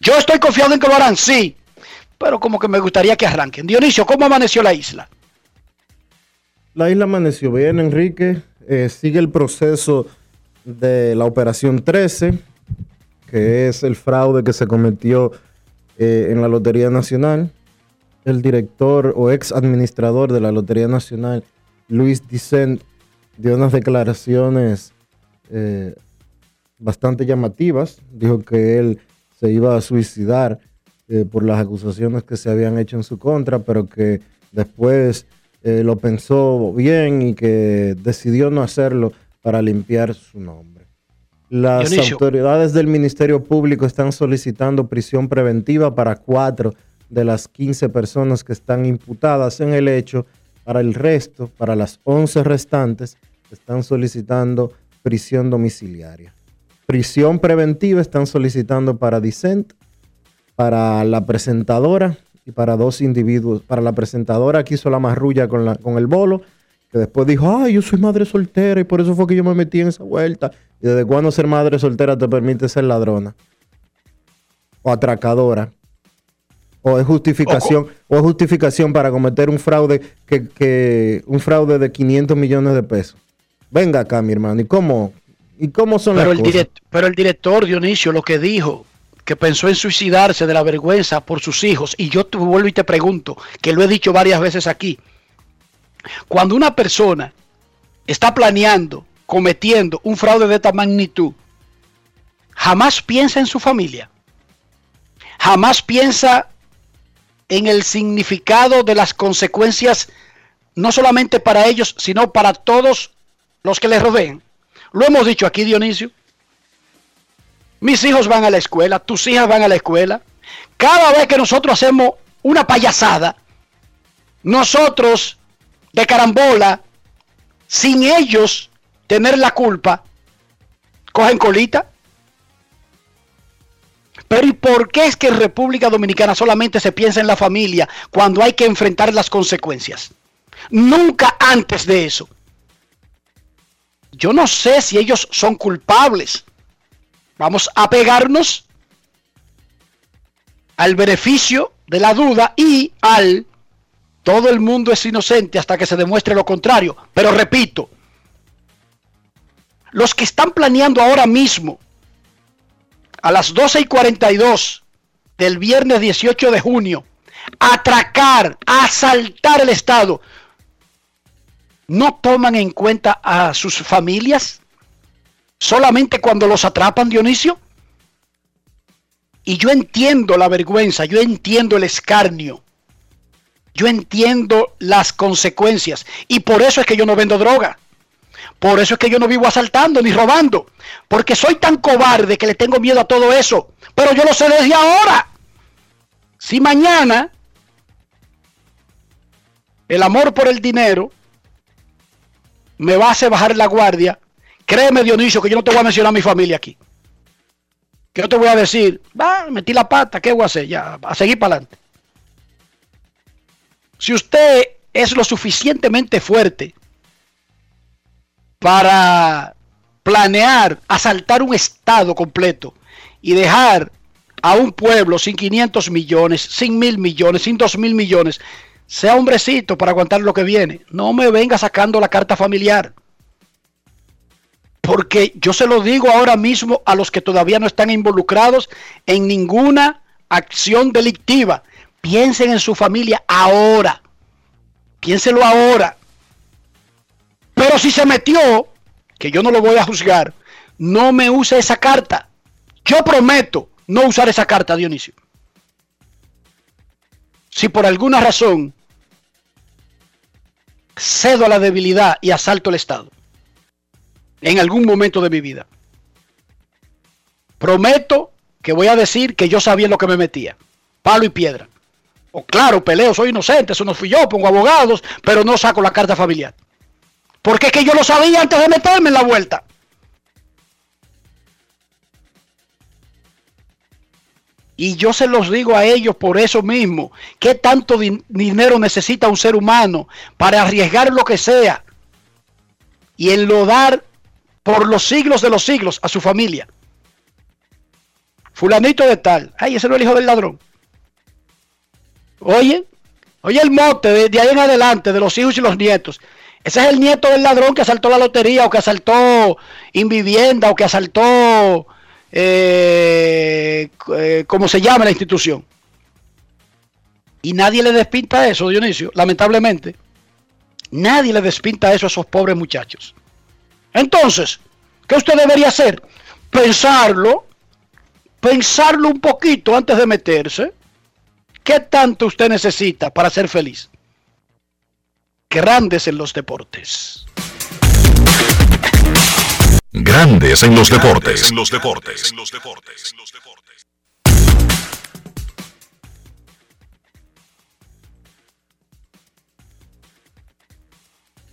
Yo estoy confiado en que lo harán, sí, pero como que me gustaría que arranquen. Dionisio, ¿cómo amaneció la isla? La isla amaneció bien, Enrique. Eh, sigue el proceso de la operación 13, que es el fraude que se cometió eh, en la Lotería Nacional. El director o ex administrador de la Lotería Nacional, Luis Dicent, dio unas declaraciones eh, bastante llamativas. Dijo que él se iba a suicidar eh, por las acusaciones que se habían hecho en su contra, pero que después eh, lo pensó bien y que decidió no hacerlo para limpiar su nombre. Las Dionisio. autoridades del Ministerio Público están solicitando prisión preventiva para cuatro de las 15 personas que están imputadas en el hecho. Para el resto, para las 11 restantes, están solicitando prisión domiciliaria. Prisión preventiva están solicitando para Dicent, para la presentadora y para dos individuos. Para la presentadora que hizo la marrulla con, la, con el bolo, que después dijo, ay, yo soy madre soltera y por eso fue que yo me metí en esa vuelta. ¿Y desde cuándo ser madre soltera te permite ser ladrona? O atracadora. O es justificación, o, es justificación para cometer un fraude que, un fraude de 500 millones de pesos. Venga acá, mi hermano. ¿Y cómo, y cómo son pero las el cosas? pero el director Dionisio lo que dijo que pensó en suicidarse de la vergüenza por sus hijos, y yo te vuelvo y te pregunto, que lo he dicho varias veces aquí, cuando una persona está planeando, cometiendo un fraude de esta magnitud, jamás piensa en su familia, jamás piensa en el significado de las consecuencias, no solamente para ellos, sino para todos los que les rodean. Lo hemos dicho aquí, Dionisio. Mis hijos van a la escuela, tus hijas van a la escuela. Cada vez que nosotros hacemos una payasada, nosotros de carambola, sin ellos tener la culpa, cogen colita. Pero ¿y por qué es que en República Dominicana solamente se piensa en la familia cuando hay que enfrentar las consecuencias? Nunca antes de eso. Yo no sé si ellos son culpables Vamos a pegarnos al beneficio de la duda y al todo el mundo es inocente hasta que se demuestre lo contrario. Pero repito, los que están planeando ahora mismo a las 12 y 42 del viernes 18 de junio atracar, asaltar el Estado, no toman en cuenta a sus familias, solamente cuando los atrapan, Dionisio. Y yo entiendo la vergüenza, yo entiendo el escarnio, yo entiendo las consecuencias. Y por eso es que yo no vendo droga. Por eso es que yo no vivo asaltando ni robando. Porque soy tan cobarde que le tengo miedo a todo eso. Pero yo lo sé desde ahora. Si mañana el amor por el dinero me va a hacer bajar la guardia, Créeme, Dionisio, que yo no te voy a mencionar a mi familia aquí. Que yo te voy a decir, va, metí la pata, ¿qué voy a hacer? Ya, a seguir para adelante. Si usted es lo suficientemente fuerte para planear asaltar un estado completo y dejar a un pueblo sin 500 millones, sin mil millones, sin dos mil millones, sea hombrecito para aguantar lo que viene. No me venga sacando la carta familiar. Porque yo se lo digo ahora mismo a los que todavía no están involucrados en ninguna acción delictiva. Piensen en su familia ahora. Piénselo ahora. Pero si se metió, que yo no lo voy a juzgar, no me use esa carta. Yo prometo no usar esa carta, Dionisio. Si por alguna razón cedo a la debilidad y asalto el Estado en algún momento de mi vida. Prometo que voy a decir que yo sabía lo que me metía. Palo y piedra. O claro, peleo, soy inocente, eso no fui yo, pongo abogados, pero no saco la carta familiar. Porque es que yo lo sabía antes de meterme en la vuelta. Y yo se los digo a ellos por eso mismo. ¿Qué tanto dinero necesita un ser humano para arriesgar lo que sea y enlodar por los siglos de los siglos a su familia. Fulanito de tal. Ay, ese no es el hijo del ladrón. Oye, oye el mote de, ahí en adelante, de los hijos y los nietos. Ese es el nieto del ladrón que asaltó la lotería o que asaltó Invivienda o que asaltó, eh, eh, como se llama la institución. Y nadie le despinta eso, Dionisio, lamentablemente. Nadie le despinta eso a esos pobres muchachos. Entonces, ¿qué usted debería hacer? Pensarlo, pensarlo un poquito antes de meterse. ¿Qué tanto usted necesita para ser feliz? Grandes en los deportes. Grandes en los deportes. En los deportes. En los deportes.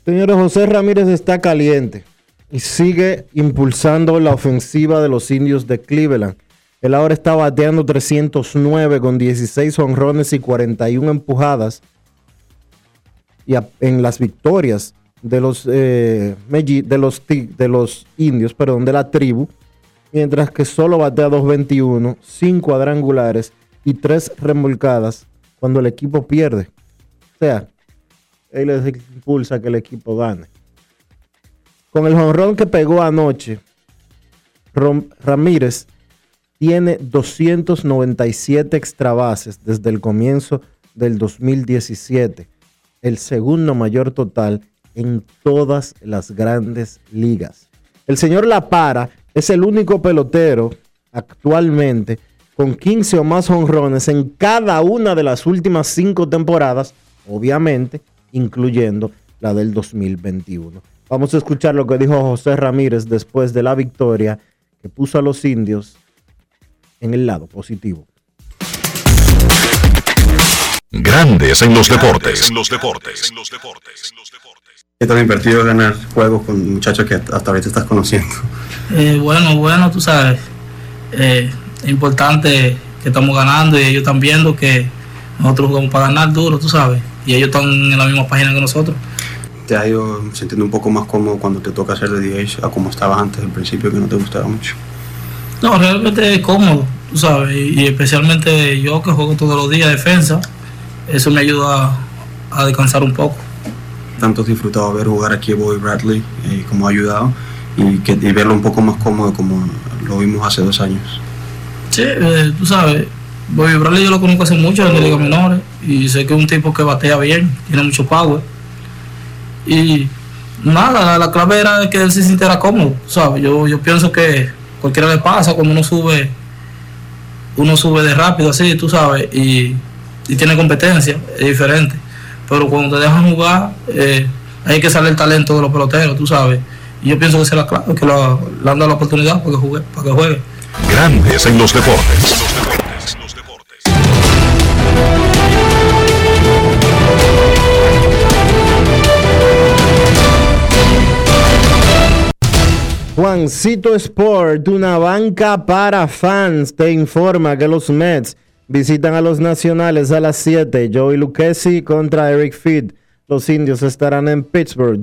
Señor José Ramírez está caliente y sigue impulsando la ofensiva de los indios de Cleveland. Él ahora está bateando 309 con 16 honrones y 41 empujadas. Y en las victorias de los, eh, de los, de los indios, perdón, de la tribu, mientras que solo batea 221, 5 cuadrangulares y 3 remolcadas cuando el equipo pierde. O sea, él es el que impulsa que el equipo gane. Con el jonrón que pegó anoche, Ramírez tiene 297 extra bases desde el comienzo del 2017, el segundo mayor total en todas las grandes ligas. El señor La Para es el único pelotero actualmente con 15 o más honrones en cada una de las últimas cinco temporadas, obviamente, incluyendo la del 2021. Vamos a escuchar lo que dijo José Ramírez después de la victoria que puso a los indios en el lado positivo. Grandes en los deportes. En los deportes. En los deportes. ¿Qué tan invertido ganar juegos con muchachos que hasta ahorita estás conociendo? Eh, bueno, bueno, tú sabes. Eh, es importante que estamos ganando y ellos están viendo que nosotros jugamos para ganar duro, tú sabes. Y ellos están en la misma página que nosotros. ¿Te ha ido sintiendo un poco más cómodo cuando te toca hacer de DH a como estabas antes, al principio, que no te gustaba mucho? No, realmente es cómodo, tú sabes. Y, especialmente yo que juego todos los días defensa, eso me ayuda a descansar un poco tanto disfrutado ver jugar aquí a Bobby Bradley eh, como ha ayudado y, que, verlo un poco más cómodo como lo vimos hace dos años. Sí, eh, tú sabes, Bobby Bradley yo lo conozco hace mucho en la Liga Menores y sé que es un tipo que batea bien, tiene mucho power. Y nada, la clave era que él se sintiera cómodo, ¿sabes? Yo, yo pienso que cualquiera le pasa cuando uno sube, uno sube de rápido así, tú sabes, y, y tiene competencia, es diferente pero cuando te dejan jugar, eh, hay que salir el talento de los peloteros, tú sabes. Y yo pienso que será claro, que lo, le han dado la oportunidad para que juegue. Para que juegue. Grandes en los deportes. Juancito Sport, una banca para fans, te informa que los Mets visitan a los nacionales a las 7. Joey Lucchesi contra Eric Feed. Los indios estarán en Pittsburgh.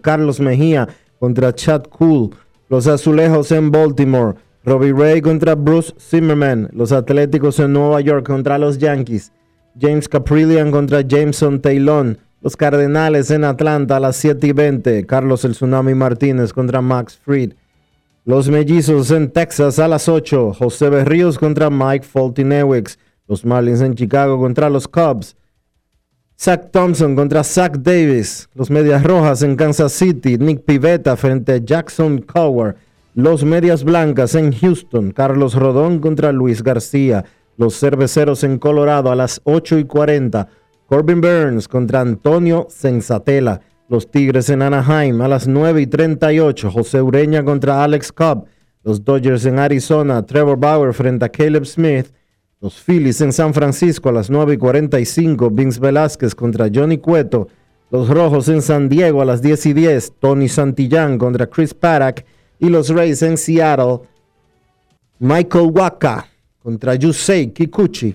Carlos Mejía contra Chad Cool. Los azulejos en Baltimore. Robbie Ray contra Bruce Zimmerman. Los atléticos en Nueva York contra los Yankees. James Caprillian contra Jameson Taylor. Los Cardenales en Atlanta a las 7 y 20. Carlos El Tsunami Martínez contra Max Fried. Los mellizos en Texas a las 8. José Berríos contra Mike Fultonewicz. Los Marlins en Chicago contra los Cubs. Zach Thompson contra Zach Davis. Los Medias Rojas en Kansas City. Nick Pivetta frente a Jackson Cower. Los Medias Blancas en Houston. Carlos Rodón contra Luis García. Los Cerveceros en Colorado a las 8 y 40. Corbin Burns contra Antonio Sensatela. Los Tigres en Anaheim a las 9 y 38. José Ureña contra Alex Cobb. Los Dodgers en Arizona. Trevor Bauer frente a Caleb Smith. Los Phillies en San Francisco a las 9 y 45. Vince Velázquez contra Johnny Cueto. Los Rojos en San Diego a las 10 y 10. Tony Santillán contra Chris Paddock. Y los Rays en Seattle. Michael Waka contra Yusei Kikuchi.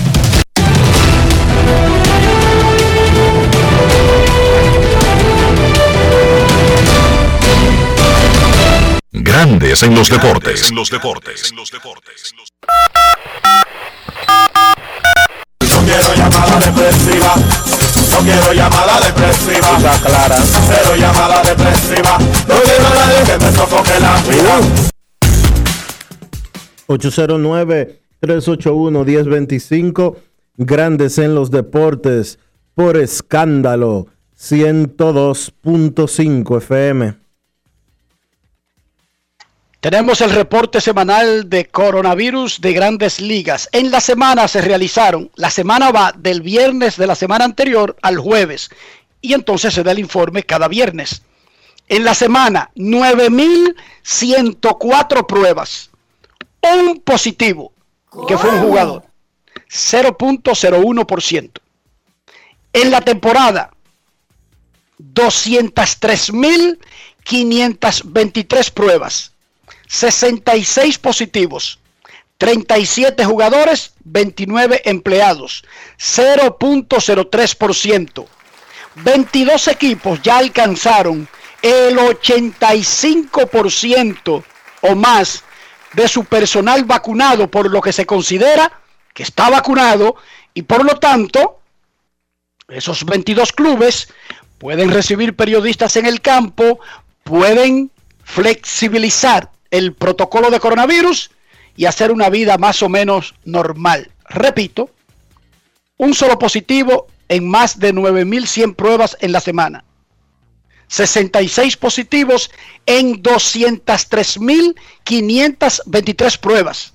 Grandes en los deportes. En los deportes. No quiero llamada depresiva. No quiero llamada depresiva. clara. Cero llamada depresiva. No quiero nadie que me sofoque la vida. 809-381-1025. Grandes en los deportes. Por escándalo. 102.5 FM. Tenemos el reporte semanal de coronavirus de grandes ligas. En la semana se realizaron, la semana va del viernes de la semana anterior al jueves y entonces se da el informe cada viernes. En la semana, 9.104 pruebas. Un positivo, que fue un jugador. 0.01%. En la temporada, 203.523 pruebas 66 positivos, 37 jugadores, 29 empleados, 0.03%. 22 equipos ya alcanzaron el 85% o más de su personal vacunado por lo que se considera que está vacunado y por lo tanto esos 22 clubes pueden recibir periodistas en el campo, pueden flexibilizar el protocolo de coronavirus y hacer una vida más o menos normal. Repito, un solo positivo en más de 9.100 pruebas en la semana. 66 positivos en 203.523 pruebas.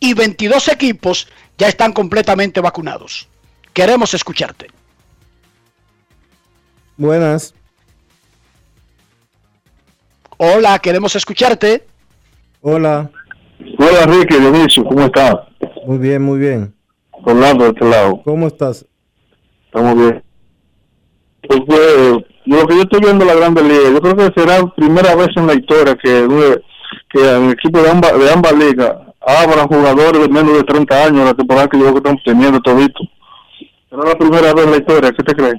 Y 22 equipos ya están completamente vacunados. Queremos escucharte. Buenas. Hola, queremos escucharte. Hola. Hola, Ricky, Dionisio, ¿cómo estás? Muy bien, muy bien. Orlando, de este lado. ¿Cómo estás? Estamos bien. Pues, pues, lo que yo estoy viendo en la Grande Liga, yo creo que será la primera vez en la historia que, que en equipo de ambas, de ambas ligas abran jugadores de menos de 30 años la temporada que yo creo que estamos teniendo todito. Será la primera vez en la historia, ¿qué te crees?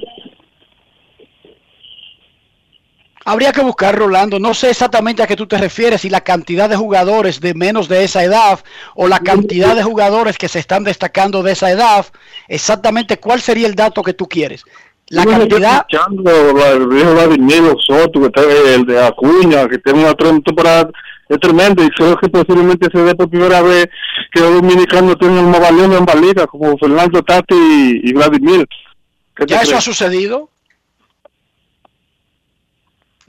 Habría que buscar, Rolando. No sé exactamente a qué tú te refieres, si la cantidad de jugadores de menos de esa edad o la cantidad de jugadores que se están destacando de esa edad. Exactamente cuál sería el dato que tú quieres. La cantidad. El Soto, que está el de Acuña, que tiene una temporada tremenda y creo que posiblemente se dé por primera vez que los dominicanos tienen más valor en la como Fernando Tati y, Vladimir. ¿Ya eso ha sucedido?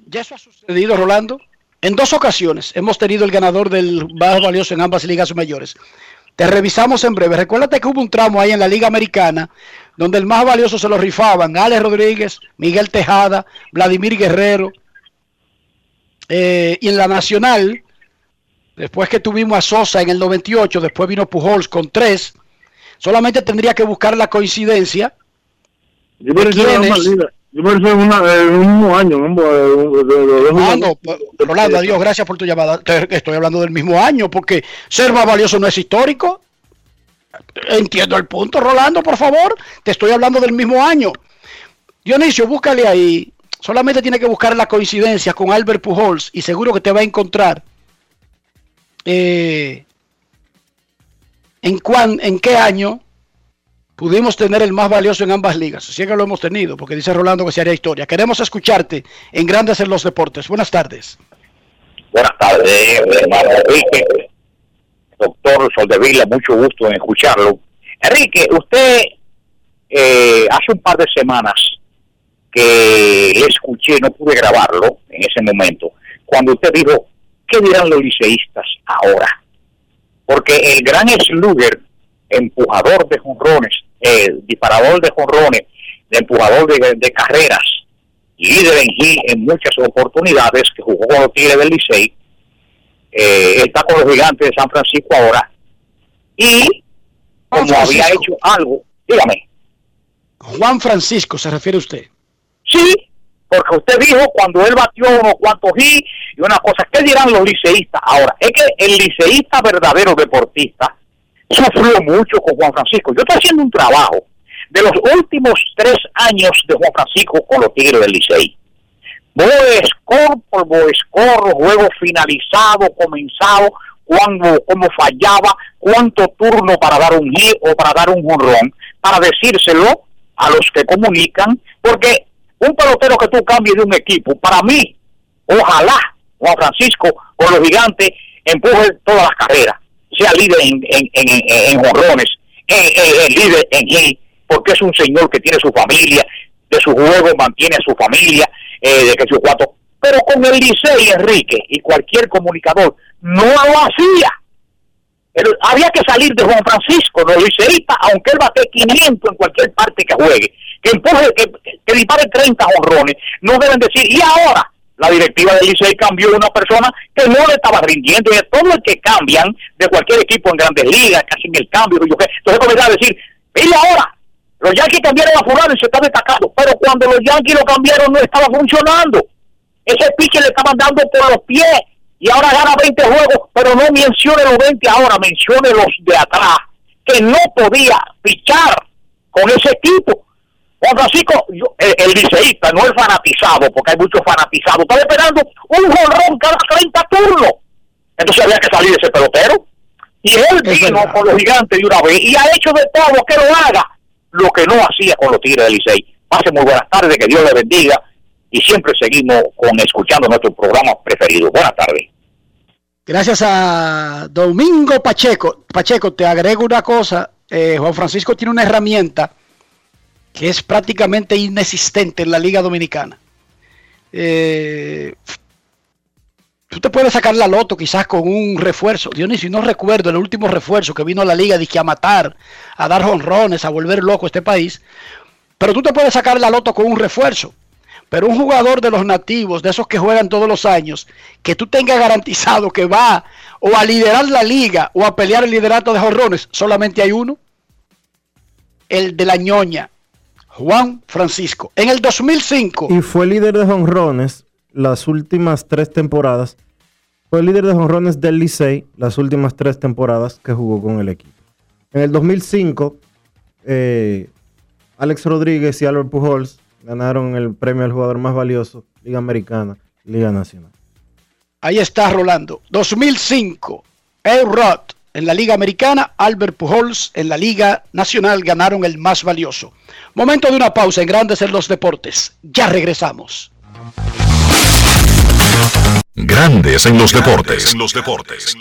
Ya eso ha sucedido, Rolando. En dos ocasiones hemos tenido el ganador del más valioso en ambas ligas mayores. Te revisamos en breve. Recuérdate que hubo un tramo ahí en la Liga Americana donde el más valioso se lo rifaban Alex Rodríguez, Miguel Tejada, Vladimir Guerrero. Eh, y en la Nacional, después que tuvimos a Sosa en el 98, después vino Pujols con tres. Solamente tendría que buscar la coincidencia. De yo me refiero una, en un mismo año. ah, no, pues, Rolando, adiós, gracias por tu llamada. Estoy hablando del mismo año, porque ser más valioso no es histórico. Entiendo el punto, Rolando, por favor. Te estoy hablando del mismo año. Dionisio, búscale ahí. Solamente tiene que buscar la coincidencia con Albert Pujols y seguro que te va a encontrar eh, en, cuán, en qué año pudimos tener el más valioso en ambas ligas. Que lo hemos tenido, porque dice Rolando que se haría historia. Queremos escucharte en Grandes en los Deportes. Buenas tardes. Buenas tardes, hermano Enrique. Doctor Soldevila, mucho gusto en escucharlo. Enrique, usted eh, hace un par de semanas que le escuché, no pude grabarlo en ese momento, cuando usted dijo, ¿qué dirán los liceístas ahora? Porque el gran slugger, empujador de jonrones, eh, disparador de jonrones, de empujador de, carreras, líder en, en muchas oportunidades, que jugó con los Tigres del Licey, eh, está con los gigantes de San Francisco ahora, y como había hecho algo, dígame. Juan Francisco, ¿se refiere usted? Sí, porque usted dijo cuando él batió unos cuantos y y una cosa, ¿qué dirán los liceístas? Ahora, es que el liceísta verdadero deportista sufrió mucho con Juan Francisco. Yo estoy haciendo un trabajo de los últimos tres años de Juan Francisco con los Tigres del Licey. Boe score por boe juego finalizado, comenzado, cuando, cómo fallaba, cuánto turno para dar un hit o para dar un jonrón, para decírselo a los que comunican, porque un pelotero que tú cambies de un equipo, para mí, ojalá Juan Francisco con los gigantes empuje todas las carreras sea líder en, en, en, en jorrones, en, líder en G, porque es un señor que tiene su familia, de su juego mantiene a su familia, eh, de que su cuatro. Pero con el Licey, Enrique, y cualquier comunicador, no lo hacía. había que salir de Juan Francisco, no liceísta, aunque él bate 500 en cualquier parte que juegue, que empuje, que, que dispare 30 honrones, no deben decir, y ahora, la directiva del Licey cambió a una persona que no le estaba rindiendo, y todo el que cambian de cualquier equipo en grandes ligas, casi en el cambio, yo qué, entonces comenzaba a decir, y ahora, los Yankees cambiaron a fulano y se está destacando, pero cuando los Yankees lo cambiaron no estaba funcionando. Ese pitcher le estaban dando por los pies y ahora gana 20 juegos, pero no mencione los 20 ahora, mencione los de atrás, que no podía pichar con ese equipo. Juan Francisco, el, el, liceísta, no el fanatizado, porque hay muchos fanatizados, estaba esperando un jonrón cada 30 turnos. Entonces había que salir ese pelotero. Y él vino con los gigantes de una vez y ha hecho de todo que lo haga lo que no hacía con los Tigres del Licey. Pase muy buenas tardes, que Dios le bendiga y siempre seguimos con escuchando nuestro programa preferido. Buenas tardes. Gracias a Domingo Pacheco. Pacheco, te agrego una cosa. Eh, Juan Francisco tiene una herramienta que es prácticamente inexistente en la Liga Dominicana. Eh, tú te puedes sacar la loto quizás con un refuerzo. Dionisio, no recuerdo el último refuerzo que vino a la liga que a matar, a dar honrones, a volver loco este país. Pero tú te puedes sacar la loto con un refuerzo. Pero un jugador de los nativos, de esos que juegan todos los años, que tú tengas garantizado que va o a liderar la liga o a pelear el liderato de honrones, solamente hay uno. El de la ñoña, Juan Francisco. En el 2005. Y fue líder de honrones las últimas tres temporadas. Fue líder de honrones del Licey las últimas tres temporadas que jugó con el equipo. En el 2005, eh, Alex Rodríguez y Albert Pujols ganaron el premio al jugador más valioso, Liga Americana, Liga Nacional. Ahí está Rolando. 2005, El Roth en la Liga Americana, Albert Pujols en la Liga Nacional ganaron el más valioso. Momento de una pausa en Grandes en los Deportes. Ya regresamos. Grandes en los deportes. En los deportes. En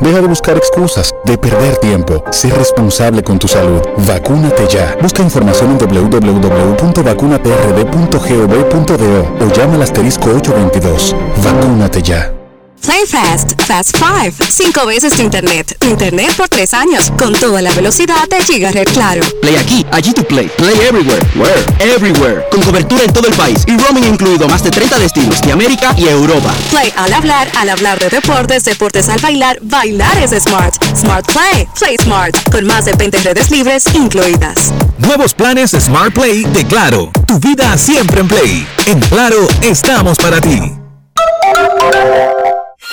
Deja de buscar excusas, de perder tiempo. Sé responsable con tu salud. Vacúnate ya. Busca información en www.vacunaprd.gov.do o llama al asterisco 822. Vacúnate ya. Play Fast, Fast 5, 5 veces tu internet. internet por 3 años, con toda la velocidad de Gigaret Claro. Play aquí, allí tu play. Play everywhere. Where? Everywhere. Con cobertura en todo el país y roaming incluido más de 30 destinos de América y Europa. Play al hablar, al hablar de deportes, deportes al bailar, bailar es smart. Smart Play, Play Smart, con más de 20 redes libres incluidas. Nuevos planes Smart Play de Claro. Tu vida siempre en Play. En Claro, estamos para ti.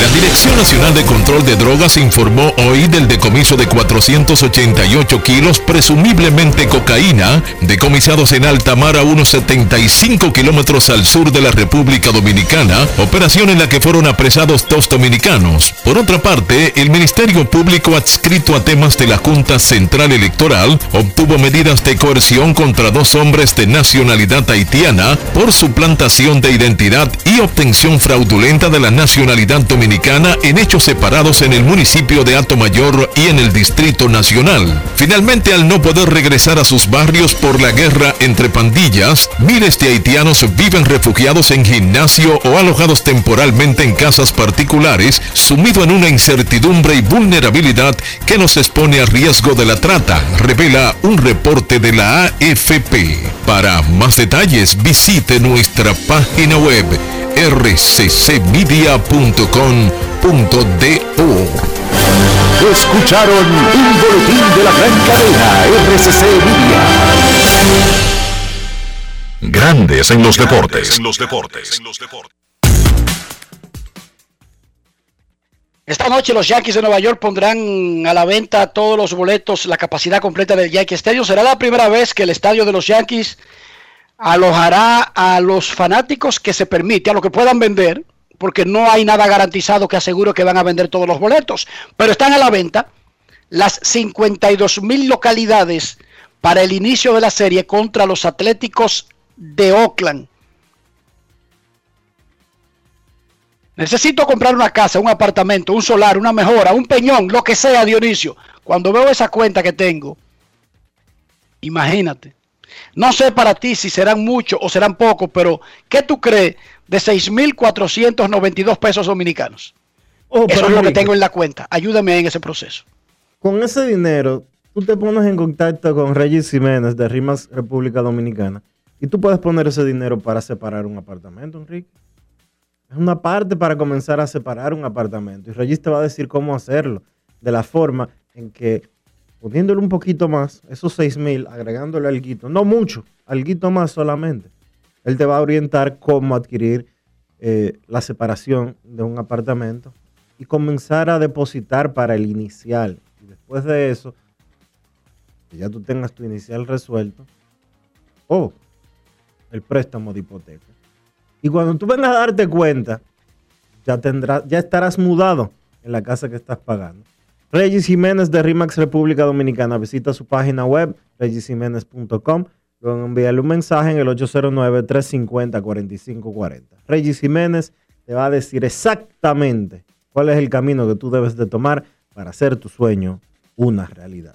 La Dirección Nacional de Control de Drogas informó hoy del decomiso de 488 kilos, presumiblemente cocaína, decomisados en alta mar a unos 75 kilómetros al sur de la República Dominicana, operación en la que fueron apresados dos dominicanos. Por otra parte, el Ministerio Público adscrito a temas de la Junta Central Electoral obtuvo medidas de coerción contra dos hombres de nacionalidad haitiana por suplantación de identidad y obtención fraudulenta de la nacionalidad dominicana en hechos separados en el municipio de Mayor y en el Distrito Nacional. Finalmente, al no poder regresar a sus barrios por la guerra entre pandillas, miles de haitianos viven refugiados en gimnasio o alojados temporalmente en casas particulares, sumido en una incertidumbre y vulnerabilidad que nos expone a riesgo de la trata, revela un reporte de la AFP. Para más detalles, visite nuestra página web rccmedia.com.do. Escucharon un boletín de la gran cadena RCC Media. Grandes en los deportes. En los deportes. Esta noche los Yankees de Nueva York pondrán a la venta todos los boletos, la capacidad completa del Yankee Stadium. Será la primera vez que el estadio de los Yankees alojará a los fanáticos que se permite, a lo que puedan vender, porque no hay nada garantizado que asegure que van a vender todos los boletos, pero están a la venta las 52 mil localidades para el inicio de la serie contra los Atléticos de Oakland. Necesito comprar una casa, un apartamento, un solar, una mejora, un peñón, lo que sea, Dionisio. Cuando veo esa cuenta que tengo, imagínate. No sé para ti si serán muchos o serán pocos, pero ¿qué tú crees de 6.492 pesos dominicanos? Oh, Eso es lo que tengo en la cuenta. Ayúdame en ese proceso. Con ese dinero, tú te pones en contacto con Regis Jiménez de Rimas República Dominicana y tú puedes poner ese dinero para separar un apartamento, Enrique. Es una parte para comenzar a separar un apartamento. Y Regis te va a decir cómo hacerlo. De la forma en que poniéndole un poquito más, esos 6 mil, agregándole algo, no mucho, algo más solamente. Él te va a orientar cómo adquirir eh, la separación de un apartamento y comenzar a depositar para el inicial. Y después de eso, que ya tú tengas tu inicial resuelto, o el préstamo de hipoteca. Y cuando tú vengas a darte cuenta, ya, tendrás, ya estarás mudado en la casa que estás pagando. Regis Jiménez de RIMAX República Dominicana. Visita su página web, regisjiménez.com. Luego envíale un mensaje en el 809-350-4540. Regis Jiménez te va a decir exactamente cuál es el camino que tú debes de tomar para hacer tu sueño una realidad.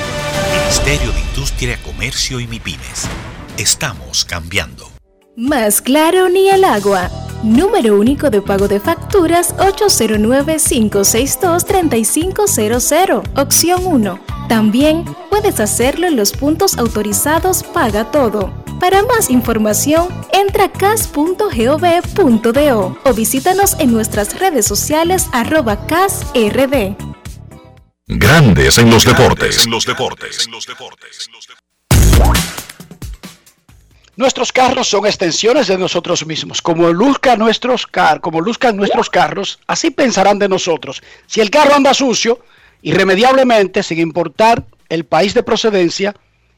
Ministerio de Industria, Comercio y MIPIMES. Estamos cambiando. Más claro ni el agua. Número único de pago de facturas 809-562-3500, opción 1. También puedes hacerlo en los puntos autorizados Paga Todo. Para más información, entra a cas.gov.do o visítanos en nuestras redes sociales arroba casrd. Grandes en los deportes. Nuestros carros son extensiones de nosotros mismos. Como luzcan nuestros, car como luzcan nuestros carros, así pensarán de nosotros. Si el carro anda sucio, irremediablemente, sin importar el país de procedencia,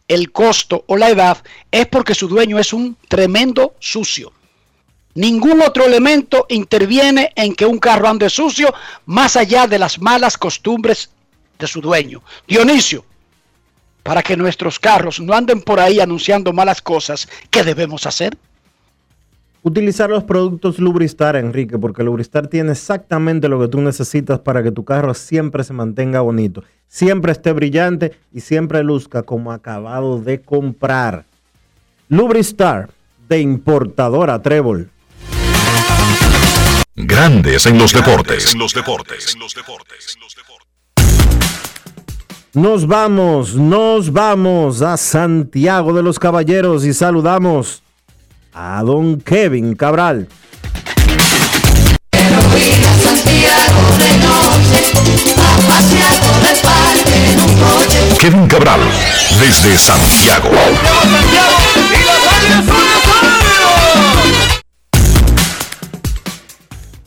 el costo o la edad, es porque su dueño es un tremendo sucio. Ningún otro elemento interviene en que un carro ande sucio más allá de las malas costumbres de su dueño. Dionisio, para que nuestros carros no anden por ahí anunciando malas cosas, ¿qué debemos hacer? Utilizar los productos Lubristar, Enrique, porque Lubristar tiene exactamente lo que tú necesitas para que tu carro siempre se mantenga bonito, siempre esté brillante y siempre luzca como acabado de comprar. Lubristar, de importadora Trébol. Grandes en los deportes. En los deportes. Nos vamos, nos vamos a Santiago de los Caballeros y saludamos a don Kevin Cabral. Kevin Cabral, desde Santiago.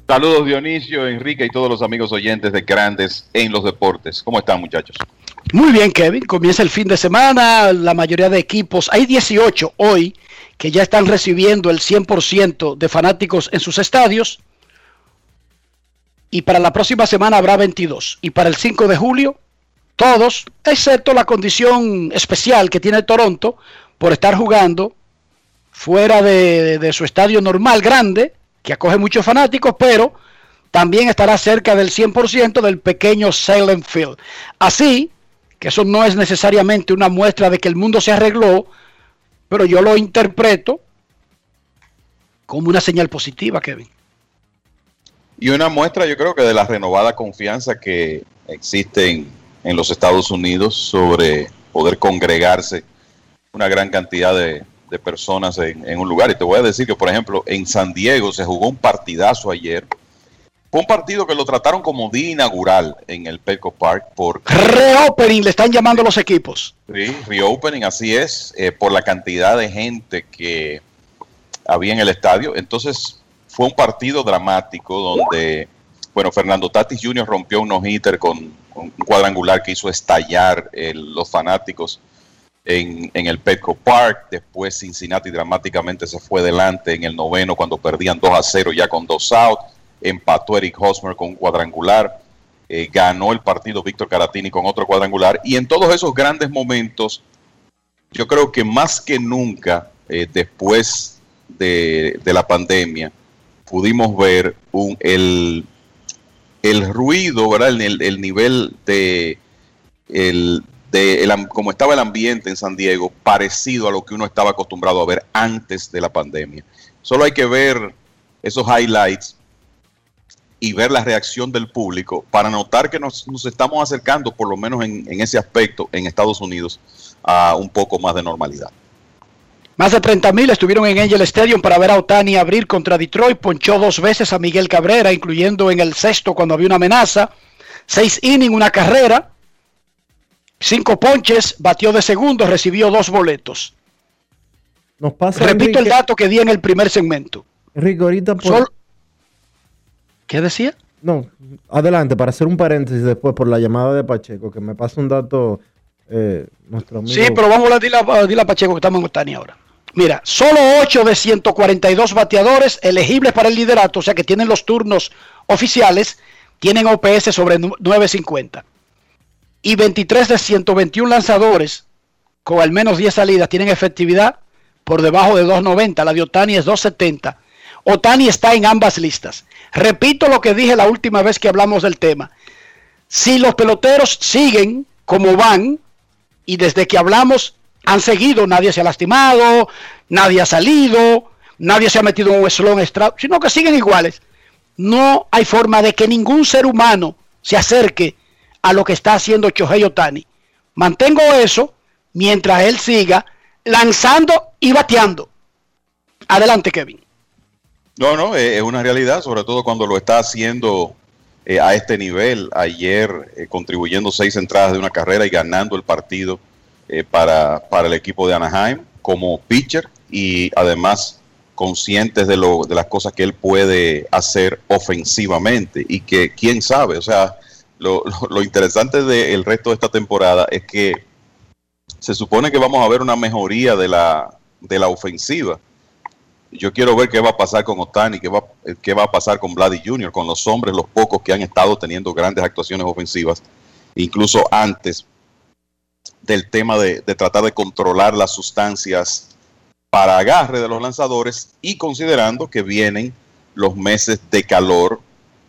Saludos Dionisio, Enrique y todos los amigos oyentes de Grandes en los Deportes. ¿Cómo están muchachos? Muy bien Kevin, comienza el fin de semana, la mayoría de equipos, hay 18 hoy que ya están recibiendo el 100% de fanáticos en sus estadios. Y para la próxima semana habrá 22. Y para el 5 de julio, todos, excepto la condición especial que tiene Toronto por estar jugando fuera de, su estadio normal grande, que acoge muchos fanáticos, pero también estará cerca del 100% del pequeño Salem Field. Así eso no es necesariamente una muestra de que el mundo se arregló, pero yo lo interpreto como una señal positiva, Kevin. Y una muestra, yo creo que de la renovada confianza que existe en, los Estados Unidos sobre poder congregarse una gran cantidad de, de personas en, un lugar. Y te voy a decir que, por ejemplo, en San Diego se jugó un partidazo ayer. Fue un partido que lo trataron como día inaugural en el Petco Park. Por... Reopening le están llamando los equipos. Sí, reopening, así es, eh, por la cantidad de gente que había en el estadio. Entonces, fue un partido dramático donde, bueno, Fernando Tatis Jr. rompió un no-hitter con un cuadrangular que hizo estallar los fanáticos en, el Petco Park. Después Cincinnati dramáticamente se fue delante en el noveno cuando perdían 2 a 0 ya con dos out. Empató Eric Hosmer con un cuadrangular. Eh, ganó el partido Víctor Caratini con otro cuadrangular. Y en todos esos grandes momentos, yo creo que más que nunca, eh, después de, la pandemia, pudimos ver un, el, el ruido, ¿verdad? El, el nivel de, el, de como estaba el ambiente en San Diego, parecido a lo que uno estaba acostumbrado a ver antes de la pandemia. Solo hay que ver esos highlights y ver la reacción del público para notar que nos, estamos acercando, por lo menos en, en, ese aspecto, en Estados Unidos, a un poco más de normalidad. Más de 30 mil estuvieron en Angel Stadium para ver a Otani abrir contra Detroit. Ponchó dos veces a Miguel Cabrera, incluyendo en el sexto cuando había una amenaza. Seis innings, una carrera. Cinco ponches, batió de segundo, recibió dos boletos. Nos pasa, Repito el dato que di en el primer segmento. Enrique, ahorita por... ¿Qué decía? No, adelante, para hacer un paréntesis después por la llamada de Pacheco, que me pasa un dato eh, nuestro amigo. Sí, pero vamos a decirle a, a Pacheco que estamos en Otani ahora. Mira, solo 8 de 142 bateadores elegibles para el liderato, o sea que tienen los turnos oficiales, tienen OPS sobre 950 y 23 de 121 lanzadores con al menos 10 salidas tienen efectividad por debajo de 2.90. La de Otani es 2.70. Otani está en ambas listas. Repito lo que dije la última vez que hablamos del tema. Si los peloteros siguen como van, y desde que hablamos han seguido, nadie se ha lastimado, nadie ha salido, nadie se ha metido en un slon extra, sino que siguen iguales. No hay forma de que ningún ser humano se acerque a lo que está haciendo Chohei Otani. Mantengo eso mientras él siga lanzando y bateando. Adelante, Kevin. No, no, es una realidad, sobre todo cuando lo está haciendo eh, a este nivel. Ayer eh, contribuyendo seis entradas de una carrera y ganando el partido eh, para, para el equipo de Anaheim como pitcher. y además conscientes de, lo, de las cosas que él puede hacer ofensivamente y que quién sabe, o sea, lo, lo interesante del resto de esta temporada es que se supone que vamos a ver una mejoría de la, de la ofensiva. Yo quiero ver qué va a pasar con Otani, qué va, qué va a pasar con Vladdy Jr., con los hombres, los pocos que han estado teniendo grandes actuaciones ofensivas, incluso antes del tema de, tratar de controlar las sustancias para agarre de los lanzadores y considerando que vienen los meses de calor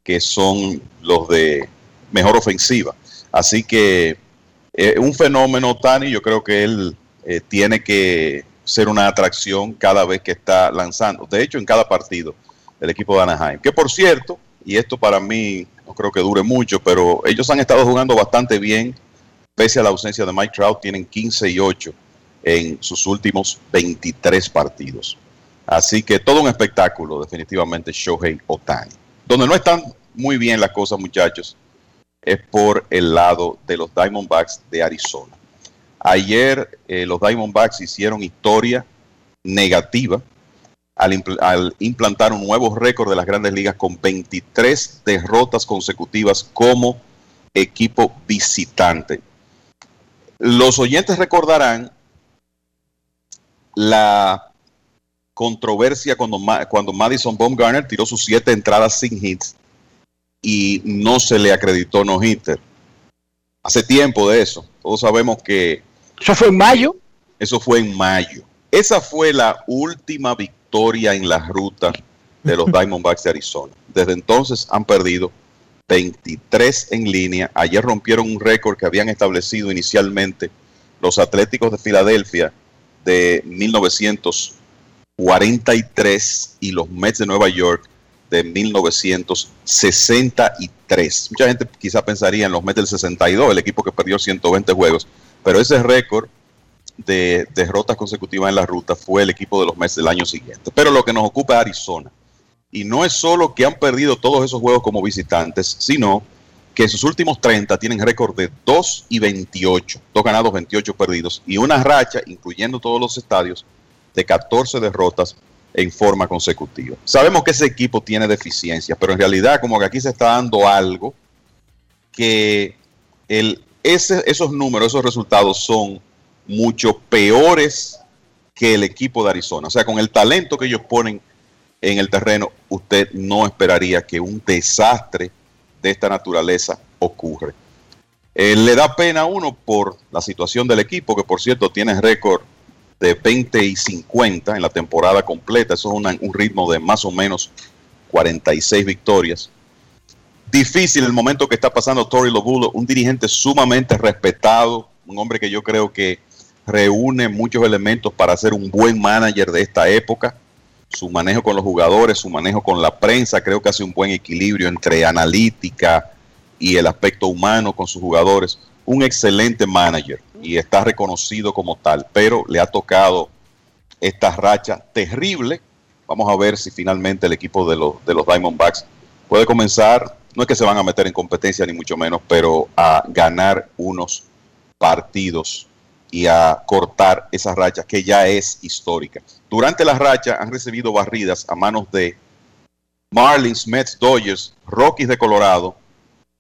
que son los de mejor ofensiva. Así que eh, un fenómeno, Tani, yo creo que él eh, tiene que ser una atracción cada vez que está lanzando. De hecho, en cada partido del equipo de Anaheim. Que por cierto, y esto para mí no creo que dure mucho, pero ellos han estado jugando bastante bien, pese a la ausencia de Mike Trout, tienen 15 y 8 en sus últimos 23 partidos. Así que todo un espectáculo, definitivamente, Shohei Otani. Donde no están muy bien las cosas, muchachos, es por el lado de los Diamondbacks de Arizona. Ayer eh, los Diamondbacks hicieron historia negativa al, implantar un nuevo récord de las grandes ligas con 23 derrotas consecutivas como equipo visitante. Los oyentes recordarán la controversia cuando, cuando Madison Baumgartner tiró sus siete entradas sin hits y no se le acreditó no hitter. Hace tiempo de eso. Todos sabemos que. ¿Eso fue en mayo? Eso fue en mayo. Esa fue la última victoria en la ruta de los Diamondbacks de Arizona. Desde entonces han perdido 23 en línea. Ayer rompieron un récord que habían establecido inicialmente los Atléticos de Filadelfia de 1943 y los Mets de Nueva York de 1963. Mucha gente quizá pensaría en los Mets del 62, el equipo que perdió 120 juegos, pero ese récord de derrotas consecutivas en la ruta fue el equipo de los Mets del año siguiente. Pero lo que nos ocupa es Arizona. Y no es solo que han perdido todos esos juegos como visitantes, sino que sus últimos 30 tienen récord de 2 y 28, dos ganados, 28 perdidos, y una racha, incluyendo todos los estadios, de 14 derrotas en forma consecutiva. Sabemos que ese equipo tiene deficiencias, pero en realidad como que aquí se está dando algo que el, esos números, esos resultados son mucho peores que el equipo de Arizona. O sea, con el talento que ellos ponen en el terreno, usted no esperaría que un desastre de esta naturaleza ocurre. Eh, le da pena a uno por la situación del equipo, que por cierto tiene récord de 20 y 50 en la temporada completa. Eso es un ritmo de más o menos 46 victorias. Difícil el momento que está pasando Tori Lobulo, un dirigente sumamente respetado, un hombre que yo creo que reúne muchos elementos para ser un buen manager de esta época. Su manejo con los jugadores, su manejo con la prensa, creo que hace un buen equilibrio entre analítica y el aspecto humano con sus jugadores. Un excelente manager y está reconocido como tal, pero le ha tocado esta racha terrible. Vamos a ver si finalmente el equipo de los, de los Diamondbacks puede comenzar, no es que se van a meter en competencia ni mucho menos, pero a ganar unos partidos y a cortar esa racha que ya es histórica. Durante la racha han recibido barridas a manos de Marlins, Mets, Dodgers, Rockies de Colorado,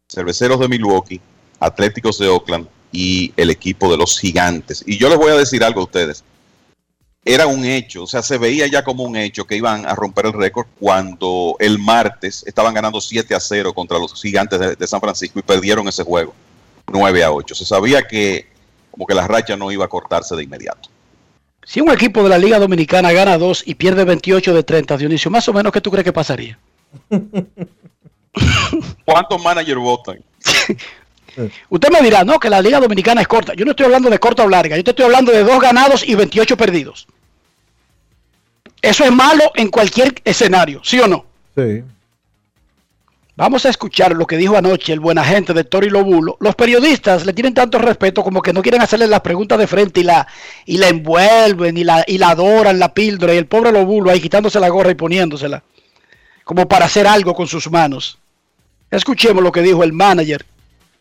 Cerveceros de Milwaukee, Atléticos de Oakland, y el equipo de los gigantes. Y yo les voy a decir algo a ustedes. Era un hecho, o sea, se veía ya como un hecho que iban a romper el récord cuando el martes estaban ganando 7 a 0 contra los gigantes de, San Francisco y perdieron ese juego 9 a 8. Se sabía que como que la racha no iba a cortarse de inmediato. Si un equipo de la Liga Dominicana gana 2 y pierde 28 de 30, Dionisio, más o menos, ¿qué tú crees que pasaría? ¿Cuántos managers votan? Usted me dirá, no, que la Liga Dominicana es corta. Yo no estoy hablando de corta o larga, yo te estoy hablando de dos ganados y 28 perdidos. Eso es malo en cualquier escenario, ¿sí o no? Sí. Vamos a escuchar lo que dijo anoche el buen agente de Tori Lobulo. Los periodistas le tienen tanto respeto como que no quieren hacerle las preguntas de frente y la, y la envuelven y la, y la adoran, la píldora, y el pobre Lobulo ahí quitándose la gorra y poniéndosela, como para hacer algo con sus manos. Escuchemos lo que dijo el manager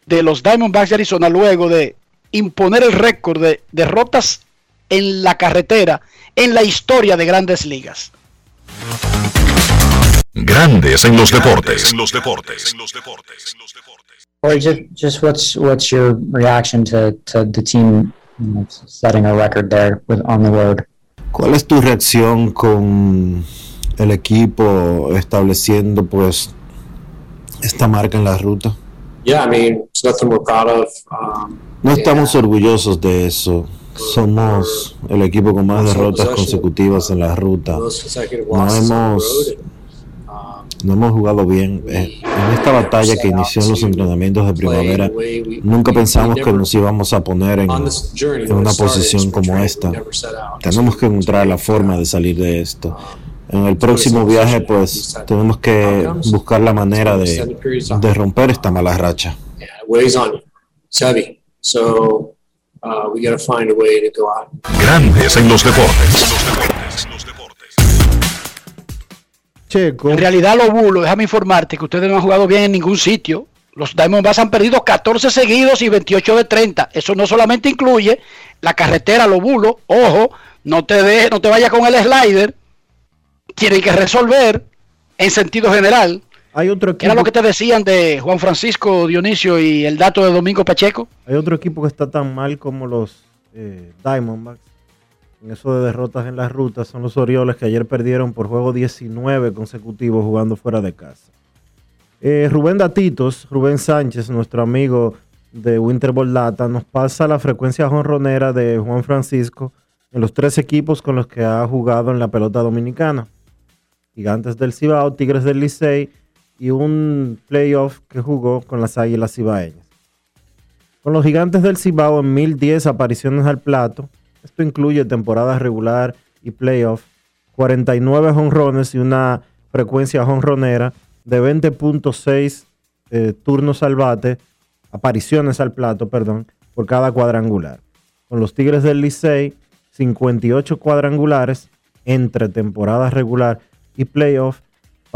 de los Diamondbacks de Arizona luego de imponer el récord de derrotas en la carretera en la historia de grandes ligas. Grandes en los deportes. En los deportes. Or just, just what's what's your reaction to, to the team setting a record there with on the road? ¿Cuál es tu reacción con el equipo estableciendo pues esta marca en la ruta? Yeah, I mean, it's nothing we're proud of. Um, No estamos orgullosos de eso. Somos el equipo con más derrotas consecutivas en la ruta. No hemos, and, no hemos jugado bien. Eh, En esta batalla que inició en los entrenamientos de primavera, nunca pensamos que nos íbamos a poner en, en una posición como esta. Tenemos que encontrar la forma de salir de esto. En el próximo viaje, pues, tenemos que buscar la manera de, de romper esta mala racha. Uh, we got to find a way to go out. Grandes en los deportes. En realidad, los bulos, déjame informarte que ustedes no han jugado bien en ningún sitio. Los Diamondbacks han perdido 14 seguidos y 28 de 30. Eso no solamente incluye la carretera, los bulos. Ojo, no te de, no te vayas con el slider. Tienen que resolver en sentido general. Hay otro equipo, Era lo que te decían de Juan Francisco Dionisio y el dato de Domingo Pacheco. hay otro equipo que está tan mal como los eh, Diamondbacks. En eso de derrotas en las rutas son los Orioles que ayer perdieron por juego 19 consecutivos jugando fuera de casa. Eh, Rubén Datitos, Rubén Sánchez, nuestro amigo de Winter Data, nos pasa la frecuencia jonronera de Juan Francisco en los tres equipos con los que ha jugado en la pelota dominicana. Gigantes del Cibao, Tigres del Licey y un playoff que jugó con las Águilas Cibaeñas. Con los Gigantes del Cibao en 1010 apariciones al plato, esto incluye temporada regular y playoff, 49 jonrones y una frecuencia jonronera de 20.6 eh, turnos al bate, apariciones al plato, perdón, por cada cuadrangular. Con los Tigres del Licey, 58 cuadrangulares entre temporada regular y playoff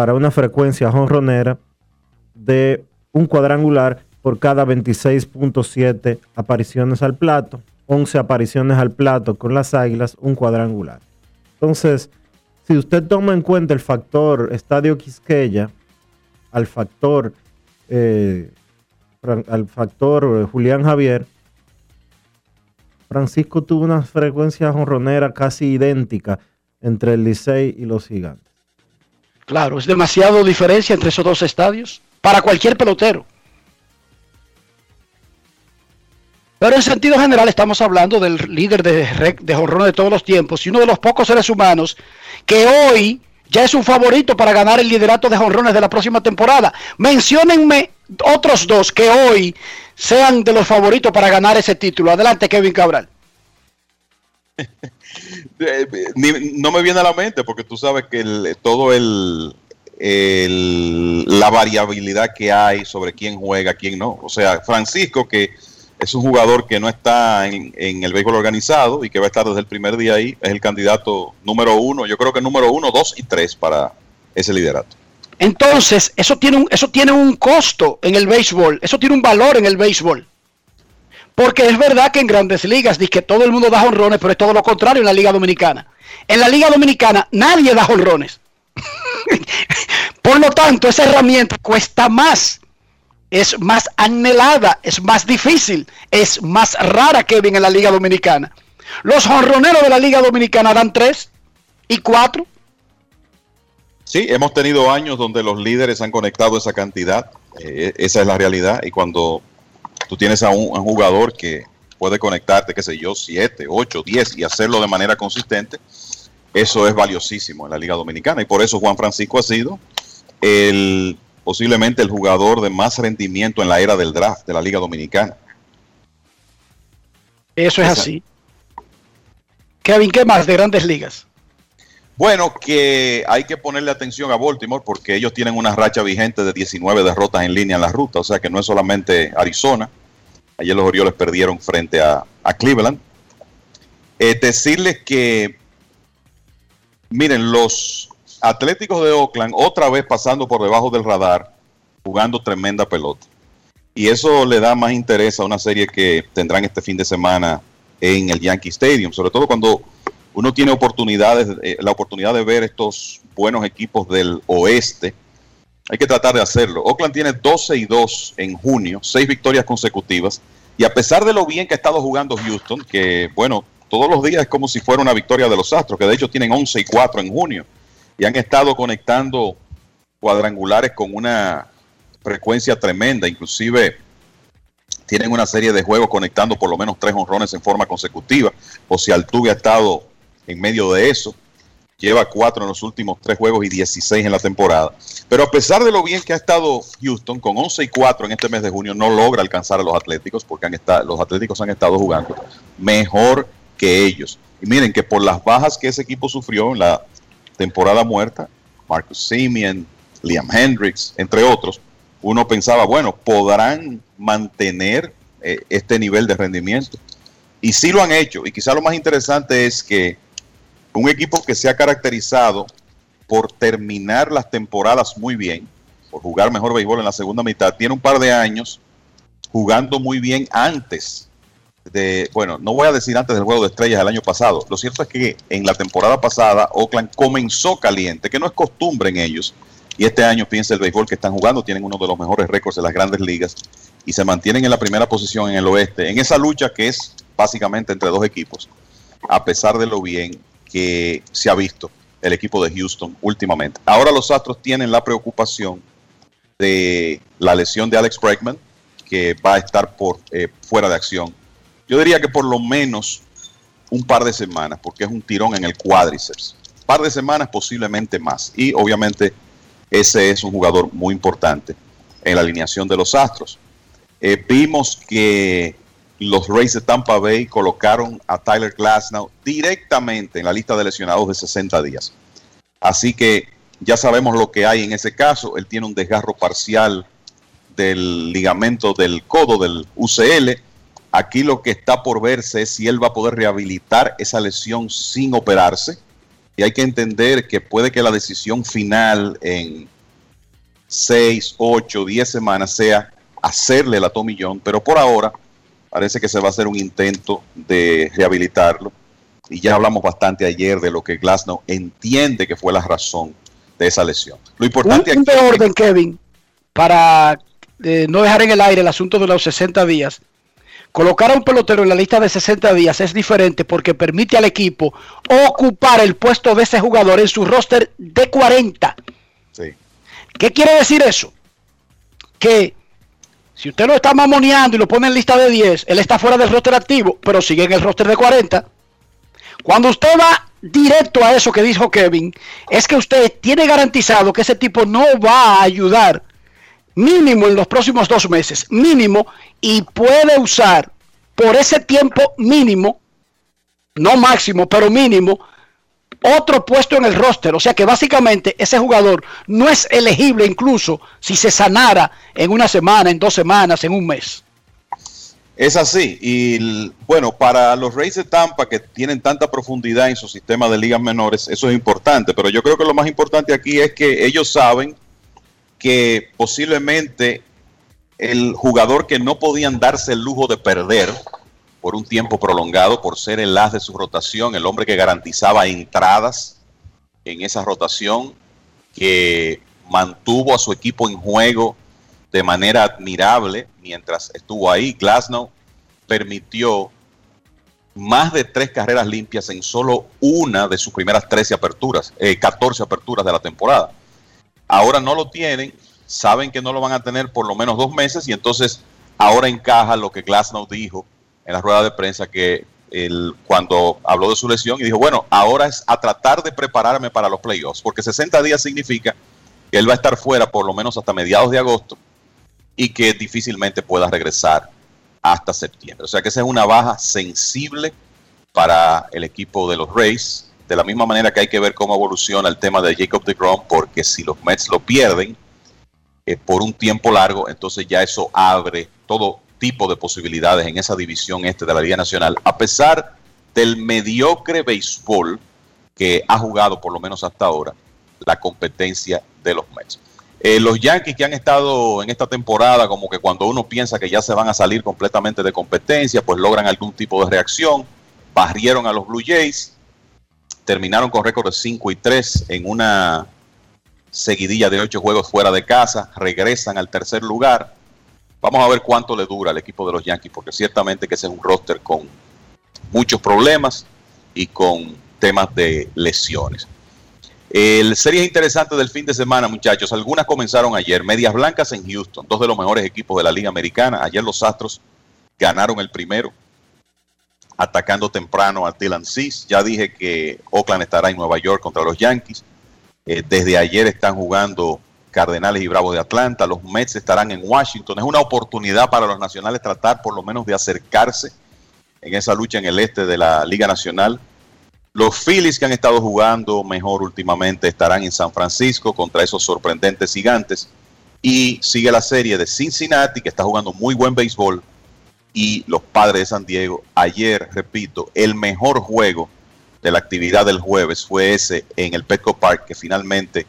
para una frecuencia jonronera de un cuadrangular por cada 26.7 apariciones al plato, 11 apariciones al plato con las Águilas, un cuadrangular. Entonces, si usted toma en cuenta el factor Estadio Quisqueya, al factor, eh, al factor eh, Julián Javier, Francisco tuvo una frecuencia jonronera casi idéntica entre el Licey y los Gigantes. Claro, es demasiado diferencia entre esos dos estadios para cualquier pelotero. Pero en sentido general estamos hablando del líder de, de de todos los tiempos y uno de los pocos seres humanos que hoy ya es un favorito para ganar el liderato de jonrones de la próxima temporada. Menciónenme otros dos que hoy sean de los favoritos para ganar ese título. Adelante, Kevin Cabral. Eh, no me viene a la mente porque tú sabes que todo el, la variabilidad que hay sobre quién juega, quién no. O sea, Francisco, que es un jugador que no está en, en el béisbol organizado y que va a estar desde el primer día ahí, es el candidato número uno, yo creo que número uno, dos y tres para ese liderato. Entonces, eso tiene un, eso tiene un costo en el béisbol, eso tiene un valor en el béisbol. Porque es verdad que en grandes ligas dice que todo el mundo da honrones, pero es todo lo contrario en la Liga Dominicana. En la Liga Dominicana nadie da honrones. Por lo tanto, esa herramienta cuesta más. Es más anhelada, es más difícil, es más rara que en la Liga Dominicana. Los honroneros de la Liga Dominicana dan tres y cuatro. Sí, hemos tenido años donde los líderes han conectado esa cantidad, eh, esa es la realidad, y cuando tú tienes a un, a un jugador que puede conectarte, qué sé yo, 7, 8, 10 y hacerlo de manera consistente, eso es valiosísimo en la Liga Dominicana, y por eso Juan Francisco ha sido el posiblemente el jugador de más rendimiento en la era del draft de la Liga Dominicana. Eso es así. Kevin, ¿qué más de grandes ligas? Bueno, que hay que ponerle atención a Baltimore porque ellos tienen una racha vigente de 19 derrotas en línea en la ruta, o sea que no es solamente Arizona. Ayer los Orioles perdieron frente a, Cleveland. Eh, decirles que, miren, los Atléticos de Oakland otra vez pasando por debajo del radar, jugando tremenda pelota. Y eso le da más interés a una serie que tendrán este fin de semana en el Yankee Stadium, sobre todo cuando uno tiene oportunidades, eh, la oportunidad de ver estos buenos equipos del oeste. Hay que tratar de hacerlo. Oakland tiene 12 y 2 en junio, seis victorias consecutivas. Y a pesar de lo bien que ha estado jugando Houston, que bueno, todos los días es como si fuera una victoria de los Astros, que de hecho tienen 11 y 4 en junio. Y han estado conectando cuadrangulares con una frecuencia tremenda. Inclusive tienen una serie de juegos conectando por lo menos tres honrones en forma consecutiva. O si Altuve ha estado en medio de eso. Lleva cuatro en los últimos tres juegos y 16 en la temporada. Pero a pesar de lo bien que ha estado Houston, con 11 y 4 en este mes de junio, no logra alcanzar a los Atléticos porque han estado, los Atléticos han estado jugando mejor que ellos. Y miren que por las bajas que ese equipo sufrió en la temporada muerta, Marcus Simeon, Liam Hendricks, entre otros, uno pensaba, bueno, podrán mantener eh, este nivel de rendimiento. Y sí lo han hecho. Y quizá lo más interesante es que un equipo que se ha caracterizado por terminar las temporadas muy bien, por jugar mejor béisbol en la segunda mitad, tiene un par de años jugando muy bien antes de, bueno, no voy a decir antes del juego de estrellas del año pasado. Lo cierto es que en la temporada pasada Oakland comenzó caliente, que no es costumbre en ellos. Y este año, fíjense el béisbol que están jugando, tienen uno de los mejores récords de las grandes ligas y se mantienen en la primera posición en el oeste, en esa lucha que es básicamente entre dos equipos, a pesar de lo bien que se ha visto el equipo de Houston últimamente. Ahora los Astros tienen la preocupación de la lesión de Alex Bregman, que va a estar por eh, fuera de acción. Yo diría que por lo menos un par de semanas, porque es un tirón en el cuádriceps. Par de semanas, posiblemente más. Y obviamente ese es un jugador muy importante en la alineación de los Astros. Eh, vimos que los Rays de Tampa Bay colocaron a Tyler Glasnow directamente en la lista de lesionados de 60 días. Así que ya sabemos lo que hay en ese caso. Él tiene un desgarro parcial del ligamento del codo del UCL. Aquí lo que está por verse es si él va a poder rehabilitar esa lesión sin operarse. Y hay que entender que puede que la decisión final en 6, 8, 10 semanas sea hacerle la tomillón, pero por ahora Parece que se va a hacer un intento de rehabilitarlo. Y ya hablamos bastante ayer de lo que Glasnow entiende que fue la razón de esa lesión. Lo importante un, un orden, Kevin, para eh, no dejar en el aire el asunto de los 60 días. Colocar a un pelotero en la lista de 60 días es diferente porque permite al equipo ocupar el puesto de ese jugador en su roster de 40. Sí. ¿Qué quiere decir eso? Que si usted lo está mamoneando y lo pone en lista de 10, él está fuera del roster activo, pero sigue en el roster de 40. Cuando usted va directo a eso que dijo Kevin, es que usted tiene garantizado que ese tipo no va a ayudar mínimo en los próximos dos meses, mínimo, y puede usar por ese tiempo mínimo, no máximo, pero mínimo, otro puesto en el roster. O sea que básicamente ese jugador no es elegible incluso si se sanara en una semana, en dos semanas, en un mes. Es así. Y bueno, para los Reyes de Tampa que tienen tanta profundidad en su sistema de ligas menores, eso es importante. Pero yo creo que lo más importante aquí es que ellos saben que posiblemente el jugador que no podían darse el lujo de perder, por un tiempo prolongado por ser el as de su rotación, el hombre que garantizaba entradas en esa rotación, que mantuvo a su equipo en juego de manera admirable mientras estuvo ahí. Glasnow permitió más de tres carreras limpias en solo una de sus primeras 13 aperturas, 14 eh, aperturas de la temporada. Ahora no lo tienen, saben que no lo van a tener por lo menos dos meses y entonces ahora encaja lo que Glasnow dijo en la rueda de prensa que él, cuando habló de su lesión y dijo, bueno, ahora es a tratar de prepararme para los playoffs, porque 60 días significa que él va a estar fuera por lo menos hasta mediados de agosto y que difícilmente pueda regresar hasta septiembre. O sea que esa es una baja sensible para el equipo de los Rays, de la misma manera que hay que ver cómo evoluciona el tema de Jacob de Grom, porque si los Mets lo pierden eh, por un tiempo largo, entonces ya eso abre todo tipo de posibilidades en esa división este de la Liga Nacional, a pesar del mediocre béisbol que ha jugado, por lo menos hasta ahora, la competencia de los Mets. Eh, los Yankees que han estado en esta temporada, como que cuando uno piensa que ya se van a salir completamente de competencia, pues logran algún tipo de reacción. Barrieron a los Blue Jays, terminaron con récord de 5 y 3 en una seguidilla de 8 juegos fuera de casa, regresan al tercer lugar. Vamos a ver cuánto le dura al equipo de los Yankees, porque ciertamente que ese es un roster con muchos problemas y con temas de lesiones. El series interesante del fin de semana, muchachos. Algunas comenzaron ayer. Medias Blancas en Houston, dos de los mejores equipos de la Liga Americana. Ayer los Astros ganaron el primero, atacando temprano a Dylan Cease. Ya dije que Oakland estará en Nueva York contra los Yankees. Eh, desde ayer están jugando Cardenales y Bravos de Atlanta. Los Mets estarán en Washington. Es una oportunidad para los nacionales tratar por lo menos de acercarse en esa lucha en el este de la Liga Nacional. Los Phillies que han estado jugando mejor últimamente estarán en San Francisco contra esos sorprendentes gigantes. Y sigue la serie de Cincinnati que está jugando muy buen béisbol. Y los padres de San Diego. Ayer, repito, el mejor juego de la actividad del jueves fue ese en el Petco Park que finalmente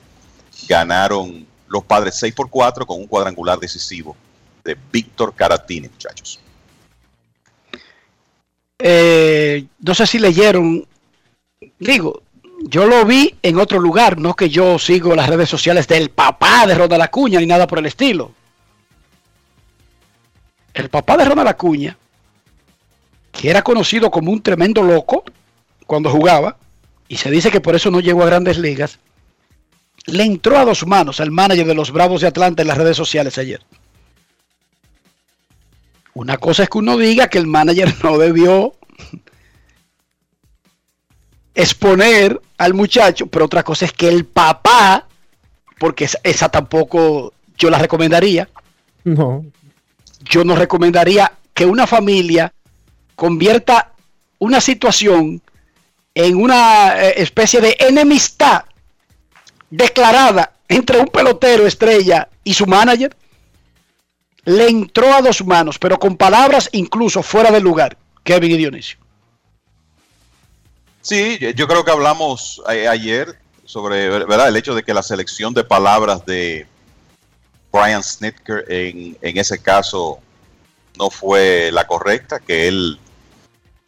ganaron los padres 6 por 4 con un cuadrangular decisivo de Víctor Caratini, muchachos. Eh, no sé si leyeron digo, yo lo vi en otro lugar, no que yo sigo las redes sociales del papá de Ronald Acuña ni nada por el estilo. El papá de Ronald Acuña, que era conocido como un tremendo loco cuando jugaba, y se dice que por eso no llegó a grandes ligas, le entró a dos manos al manager de los Bravos de Atlanta en las redes sociales ayer. Una cosa es que uno diga que el manager no debió exponer al muchacho, pero otra cosa es que el papá, porque esa, tampoco yo la recomendaría. No. Yo no recomendaría que una familia convierta una situación en una eh, especie de enemistad declarada entre un pelotero estrella y su manager. Le entró a dos manos, pero con palabras incluso fuera del lugar, Kevin y Dionisio. Sí, yo creo que hablamos eh, ayer sobre ¿verdad? el hecho de que la selección de palabras de Brian Snitker en, en ese caso no fue la correcta, que él,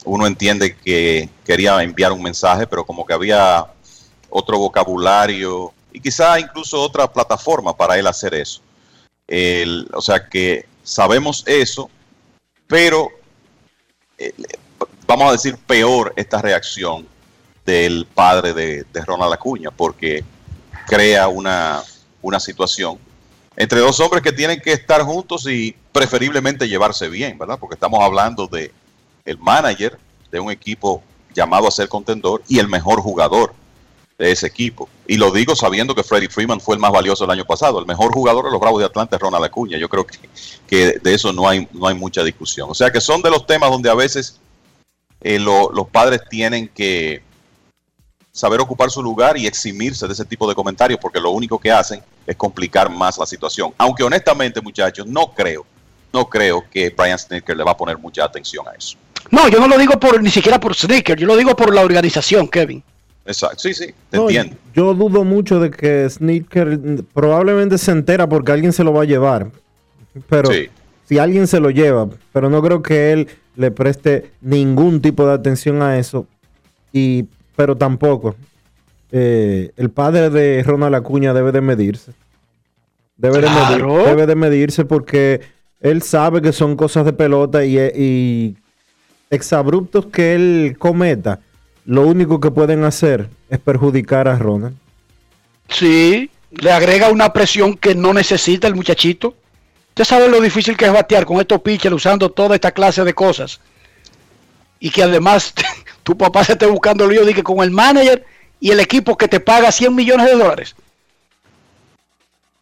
uno entiende que quería enviar un mensaje, pero como que había otro vocabulario y quizá incluso otra plataforma para él hacer eso. o sea que sabemos eso, pero eh, vamos a decir, peor esta reacción del padre de, Ronald Acuña, porque crea una, una situación entre dos hombres que tienen que estar juntos y preferiblemente llevarse bien, ¿verdad? Porque estamos hablando de el manager de un equipo llamado a ser contendor y el mejor jugador de ese equipo. Y lo digo sabiendo que Freddie Freeman fue el más valioso el año pasado. El mejor jugador de los Bravos de Atlanta es Ronald Acuña. Yo creo que, que de eso no hay, no hay mucha discusión. O sea que son de los temas donde a veces eh, los padres tienen que saber ocupar su lugar y eximirse de ese tipo de comentarios, porque lo único que hacen es complicar más la situación. Aunque honestamente, muchachos, no creo, no creo que Brian Snicker le va a poner mucha atención a eso. No, yo no lo digo por ni siquiera por Snicker, yo lo digo por la organización, Kevin. Exacto, sí, sí, te entiendo. Yo dudo mucho de que Snicker probablemente se entera porque alguien se lo va a llevar. Pero si alguien se lo lleva, pero no creo que él le preste ningún tipo de atención a eso. Y, pero tampoco. Eh, el padre de Ronald Acuña debe de medirse. Debe, de debe de medirse porque él sabe que son cosas de pelota y, y exabruptos que él cometa, lo único que pueden hacer es perjudicar a Ronald. Sí, le agrega una presión que no necesita el muchachito. Usted sabe lo difícil que es batear con estos pitchers usando toda esta clase de cosas. Y que además tu papá se esté buscando lío que con el manager y el equipo que te paga 100 millones de dólares.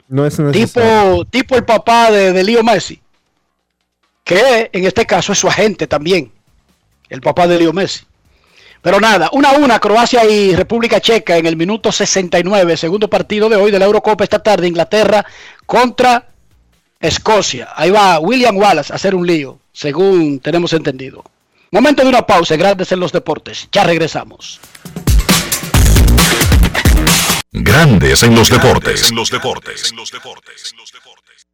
No es tipo, tipo el papá de, de Leo Messi. Que en este caso es su agente también. El papá de Leo Messi. Pero nada, una a una, Croacia y República Checa en el minuto 69, segundo partido de hoy de la Eurocopa esta tarde, Inglaterra contra Escocia. Ahí va William Wallace a hacer un lío, según tenemos entendido. Momento de una pausa, grandes en los deportes. Ya regresamos. Grandes en los deportes. En los deportes.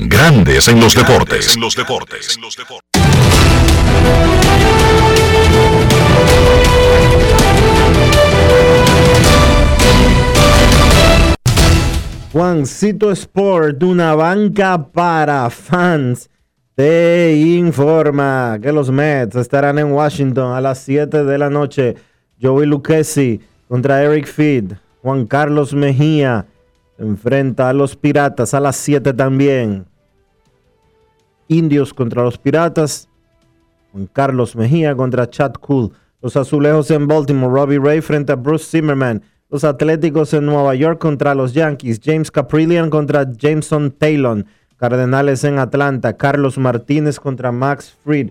Grandes en los deportes. En los deportes. Juancito Sport, una banca para fans, te informa que los Mets estarán en Washington a las 7 de la noche. Joey Lucchesi contra Eric Feed. Juan Carlos Mejía enfrenta a los Piratas a las 7 también. Indios contra los Piratas. Juan Carlos Mejía contra Chad Cool. Los Azulejos en Baltimore. Robbie Ray frente a Bruce Zimmerman. Los Atléticos en Nueva York contra los Yankees. James Caprillion contra Jameson Taylor. Cardenales en Atlanta. Carlos Martínez contra Max Fried.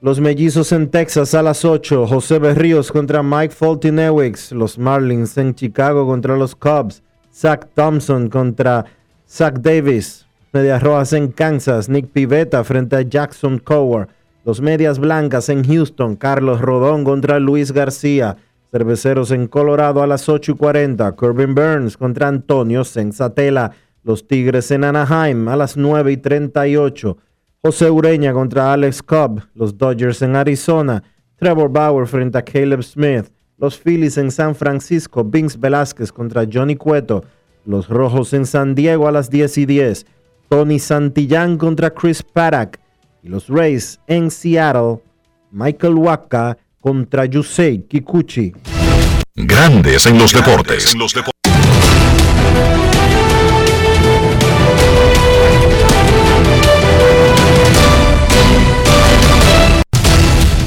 Los Mellizos en Texas a las 8. José Berríos contra Mike Fulton-Ewicks. Los Marlins en Chicago contra los Cubs. Zach Thompson contra Zach Davis. Medias Rojas en Kansas, Nick Pivetta frente a Jackson Coward. Los Medias Blancas en Houston, Carlos Rodón contra Luis García. Cerveceros en Colorado a las 8 y 40. Corbin Burns contra Antonio Sensatela. Los Tigres en Anaheim a las 9 y 38. José Ureña contra Alex Cobb. Los Dodgers en Arizona. Trevor Bauer frente a Caleb Smith. Los Phillies en San Francisco. Vince Velázquez contra Johnny Cueto. Los Rojos en San Diego a las 10 y 10. Tony Santillán contra Chris Paddock. Y los Rays en Seattle, Michael Waka contra Yusei Kikuchi. Grandes en los deportes.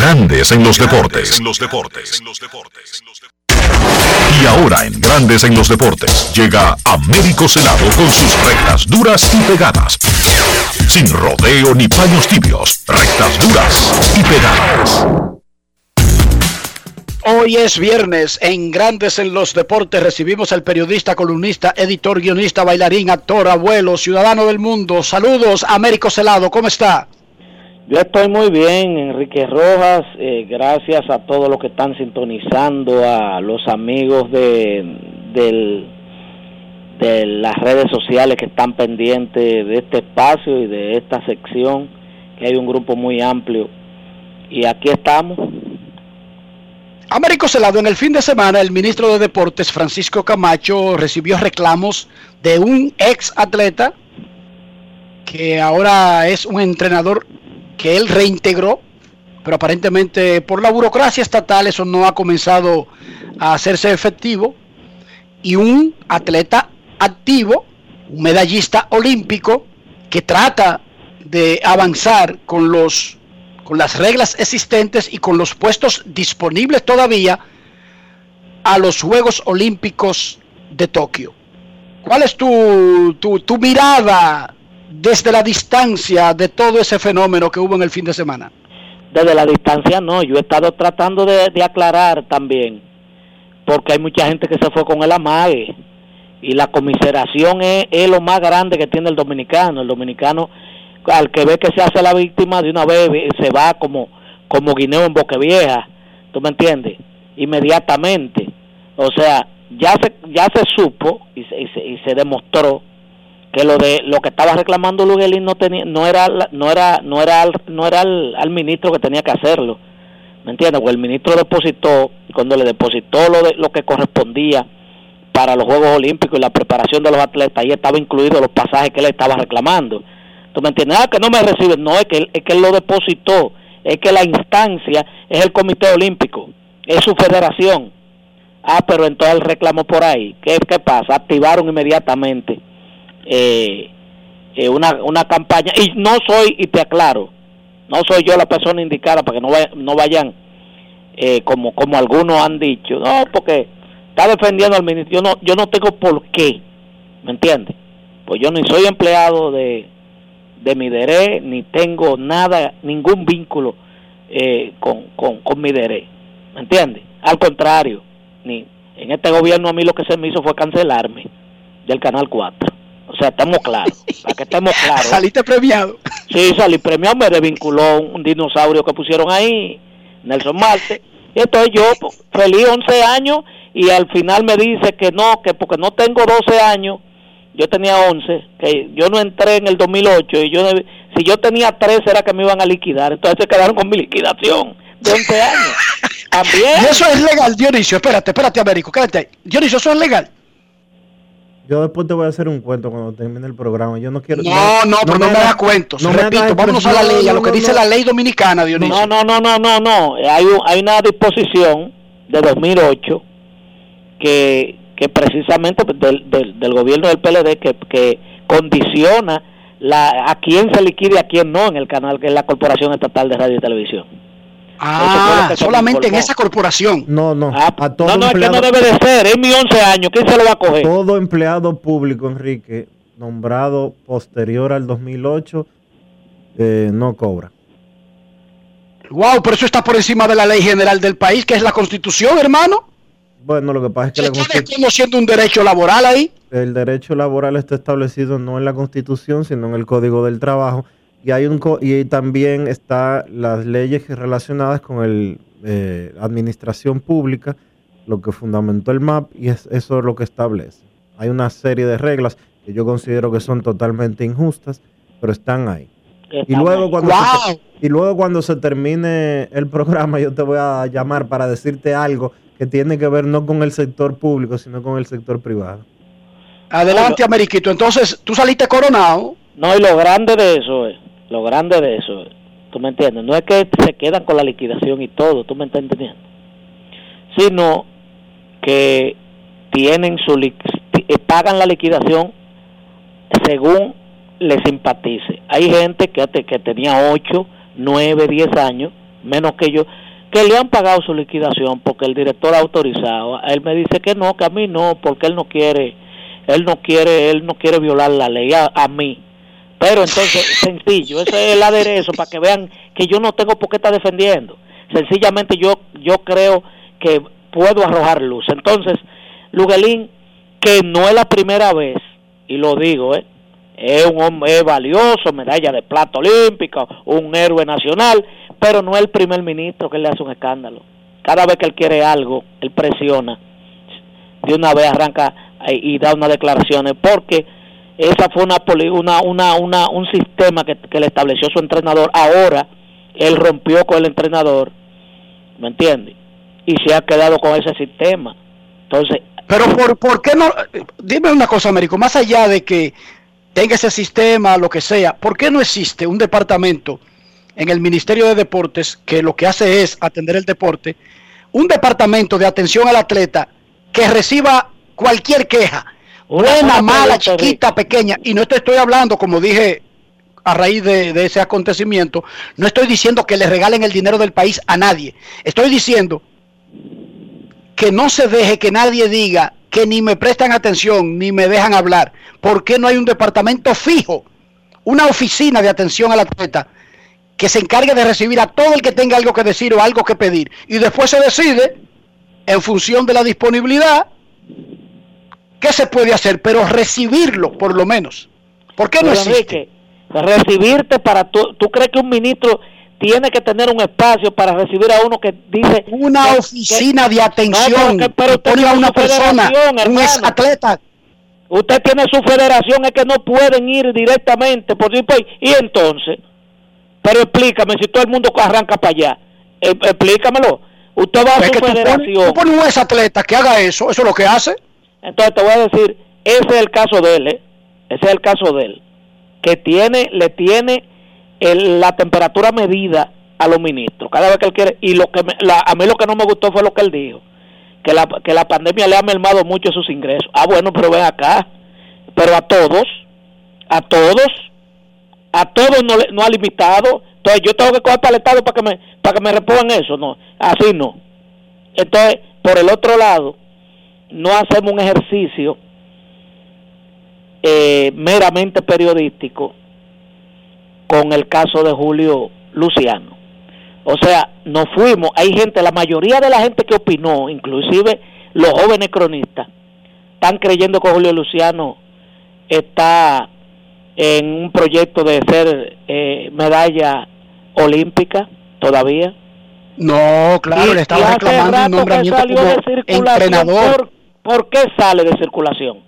Grandes en los deportes. En los deportes. Y ahora en Grandes en los Deportes llega Américo Celado con sus rectas duras y pegadas. Sin rodeo ni paños tibios, rectas duras y pegadas. Hoy es viernes en Grandes en los Deportes. Recibimos al periodista, columnista, editor, guionista, bailarín, actor, abuelo, ciudadano del mundo. Saludos, Américo Celado, ¿cómo está? Yo estoy muy bien, Enrique Rojas. Eh, gracias a todos los que están sintonizando, a los amigos de, de las redes sociales que están pendientes de este espacio y de esta sección, que hay un grupo muy amplio. Y aquí estamos. Américo Celado, en el fin de semana el ministro de Deportes, Francisco Camacho, recibió reclamos de un ex atleta que ahora es un entrenador que él reintegró pero aparentemente por la burocracia estatal eso no ha comenzado a hacerse efectivo y un atleta activo, un medallista olímpico que trata de avanzar con los con las reglas existentes y con los puestos disponibles todavía a los Juegos Olímpicos de Tokio. ¿Cuál es tu, tu, mirada desde la distancia de todo ese fenómeno que hubo en el fin de semana? Desde la distancia no, yo he estado tratando de, aclarar también, porque hay mucha gente que se fue con el amague y la comiseración es, lo más grande que tiene el dominicano. El dominicano al que ve que se hace la víctima de una vez se va como guineo en boque vieja, ¿tú me entiendes? Inmediatamente. O sea, ya se ya se supo y se, y se, demostró que lo de lo que estaba reclamando Luguelín no tenía no era no era no era no era al, ministro que tenía que hacerlo. ¿Me entiendes? Porque el ministro depositó cuando le depositó lo de lo que correspondía para los Juegos Olímpicos y la preparación de los atletas, ahí estaba incluido los pasajes que él estaba reclamando. ¿Tú me entiendes? Ah, que no me recibe. No, es que, él, es que él lo depositó. Es que la instancia es el Comité Olímpico. Es su federación. Ah, pero entonces el reclamo por ahí. ¿Qué, qué pasa? Activaron inmediatamente eh, eh, una, una campaña. Y no soy, y te aclaro, no soy yo la persona indicada para que no, no vayan eh, como, como algunos han dicho. No, porque está defendiendo al ministro. Yo no, yo no tengo por qué. ¿Me entiendes? Pues yo ni soy empleado de de mi derecho, ni tengo nada, ningún vínculo eh, con, con, mi derecho. ¿Me entiendes? Al contrario, ni en este gobierno a mí lo que se me hizo fue cancelarme del Canal 4. O sea, estamos claros, para que estemos claros. ¿Saliste premiado? Sí, salí premiado, me desvinculó un, dinosaurio que pusieron ahí, Nelson Marte. Y entonces yo, pues, feliz 11 años, y al final me dice que no, que porque no tengo 12 años, yo tenía 11, que yo no entré en el 2008 y yo si yo tenía 13 era que me iban a liquidar, entonces se quedaron con mi liquidación de 11 años. También. Y eso es legal, Dionisio, espérate, espérate, Américo, quédate Dionisio, eso es legal. Yo después te voy a hacer un cuento cuando termine el programa. Yo no quiero. No, no, pero no, me, hagas cuentos. No Repito, vámonos a la ley, a lo que dice la ley dominicana, Dionisio. No, no, no, no, no, no. Hay, hay una disposición de 2008 que que precisamente del, del, gobierno del PLD que, que condiciona la, a quién se liquide y a quién no en el canal que es la Corporación Estatal de Radio y Televisión. Ah, solamente en esa corporación. No, no. Ah, a todo no, no, es que no debe de ser. Es mi 11 años. ¿Quién se lo va a coger? Todo empleado público, Enrique, nombrado posterior al 2008, eh, no cobra. Wow, pero eso está por encima de la ley general del país, que es la constitución, hermano. Bueno, lo que pasa es que la Constitución... siendo un derecho laboral ahí? El derecho laboral está establecido no en la Constitución, sino en el Código del Trabajo. Y, hay un y también está las leyes relacionadas con el eh, administración pública, lo que fundamentó el MAP, y es, eso es lo que establece. Hay una serie de reglas que yo considero que son totalmente injustas, pero están ahí. y luego, cuando y luego cuando se termine el programa, yo te voy a llamar para decirte algo que tiene que ver no con el sector público, sino con el sector privado. Adelante, Ameriquito. Entonces, tú saliste coronado. No, y lo grande de eso es, lo grande de eso es, tú me entiendes, no es que se quedan con la liquidación y todo, tú me estás entendiendo, sino que tienen su eh, pagan la liquidación según les simpatice. Hay gente que, que tenía 8, 9, 10 años, menos que yo, que le han pagado su liquidación porque el director ha autorizado. Él me dice que no, que a mí no, porque él no quiere, él no quiere, él no quiere violar la ley a, mí. Pero entonces, sencillo, ese es el aderezo para que vean que yo no tengo por qué estar defendiendo. Sencillamente yo, yo creo que puedo arrojar luz. Entonces, Luguelín, que no es la primera vez, y lo digo, ¿eh? es un hombre valioso, medalla de plata olímpica, un héroe nacional, pero no es el primer ministro que le hace un escándalo. Cada vez que él quiere algo, él presiona, de una vez arranca y da unas declaraciones, porque esa fue una, una, una, una un sistema que, le estableció su entrenador. Ahora él rompió con el entrenador, ¿me entiende? Y se ha quedado con ese sistema. Entonces, pero por, ¿por qué no? Dime una cosa, Américo, más allá de que tenga ese sistema, lo que sea, ¿por qué no existe un departamento en el Ministerio de Deportes, que lo que hace es atender el deporte, un departamento de atención al atleta que reciba cualquier queja, buena, mala, chiquita, pequeña, y no te estoy hablando, como dije a raíz de, de, ese acontecimiento, no estoy diciendo que le regalen el dinero del país a nadie, estoy diciendo que no se deje que nadie diga que ni me prestan atención ni me dejan hablar. ¿Por qué no hay un departamento fijo, una oficina de atención al atleta que se encargue de recibir a todo el que tenga algo que decir o algo que pedir? Y después se decide, en función de la disponibilidad, qué se puede hacer, pero recibirlo por lo menos. ¿Por qué no existe? recibirte para tú, ¿tú crees que un ministro tiene que tener un espacio para recibir a uno que dice una oficina de atención pero, pone a una persona un ex atleta. Usted tiene su federación es que no pueden ir directamente por y entonces pero explícame si todo el mundo arranca para allá eh, explícamelo. Usted va a su federación tú pones un ex atleta que haga eso eso es lo que hace entonces te voy a decir ese es el caso de él ¿eh? ese es el caso de él que tiene le tiene la temperatura medida a los ministros, cada vez que él quiere, y lo que a mí lo que no me gustó fue lo que él dijo, que la, que la pandemia le ha mermado mucho sus ingresos. Ah, bueno, pero ven acá, pero a todos, a todos, a todos no, no ha limitado, entonces yo tengo que coger para el Estado para que me, para que me repongan eso, no, así no. Entonces, por el otro lado, no hacemos un ejercicio eh, meramente periodístico con el caso de Julio Luciano. O sea, nos fuimos, hay gente, la mayoría de la gente que opinó, inclusive los jóvenes cronistas, están creyendo que Julio Luciano está en un proyecto de ser eh, medalla olímpica todavía. No, claro, le estaba reclamando un nombramiento como entrenador. ¿Por qué sale de circulación?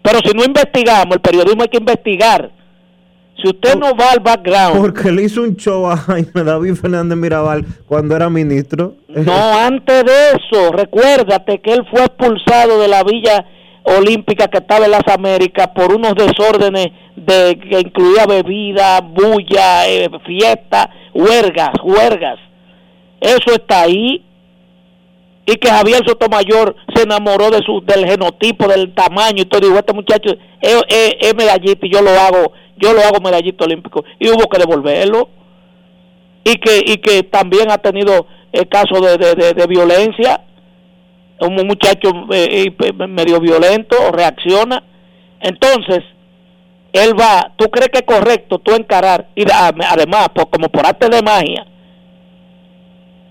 Pero si no investigamos, el periodismo hay que investigar si usted no va al background. Porque le hizo un show a Jaime David Fernández Mirabal cuando era ministro. No, antes de eso, recuérdate que él fue expulsado de la Villa Olímpica que estaba en las Américas por unos desórdenes de que incluía bebida, bulla, eh, fiesta, huergas, huergas. Eso está ahí. Y que Javier Sotomayor se enamoró de su, del genotipo, del tamaño y todo. Digo, este muchacho es, es, es medallista y yo lo hago yo lo hago medallista olímpico. Y hubo que devolverlo. Y que y que también ha tenido el caso de, de, violencia. Un muchacho eh, eh, medio violento reacciona. Entonces él va tú crees que es correcto tú encarar y además como por arte de magia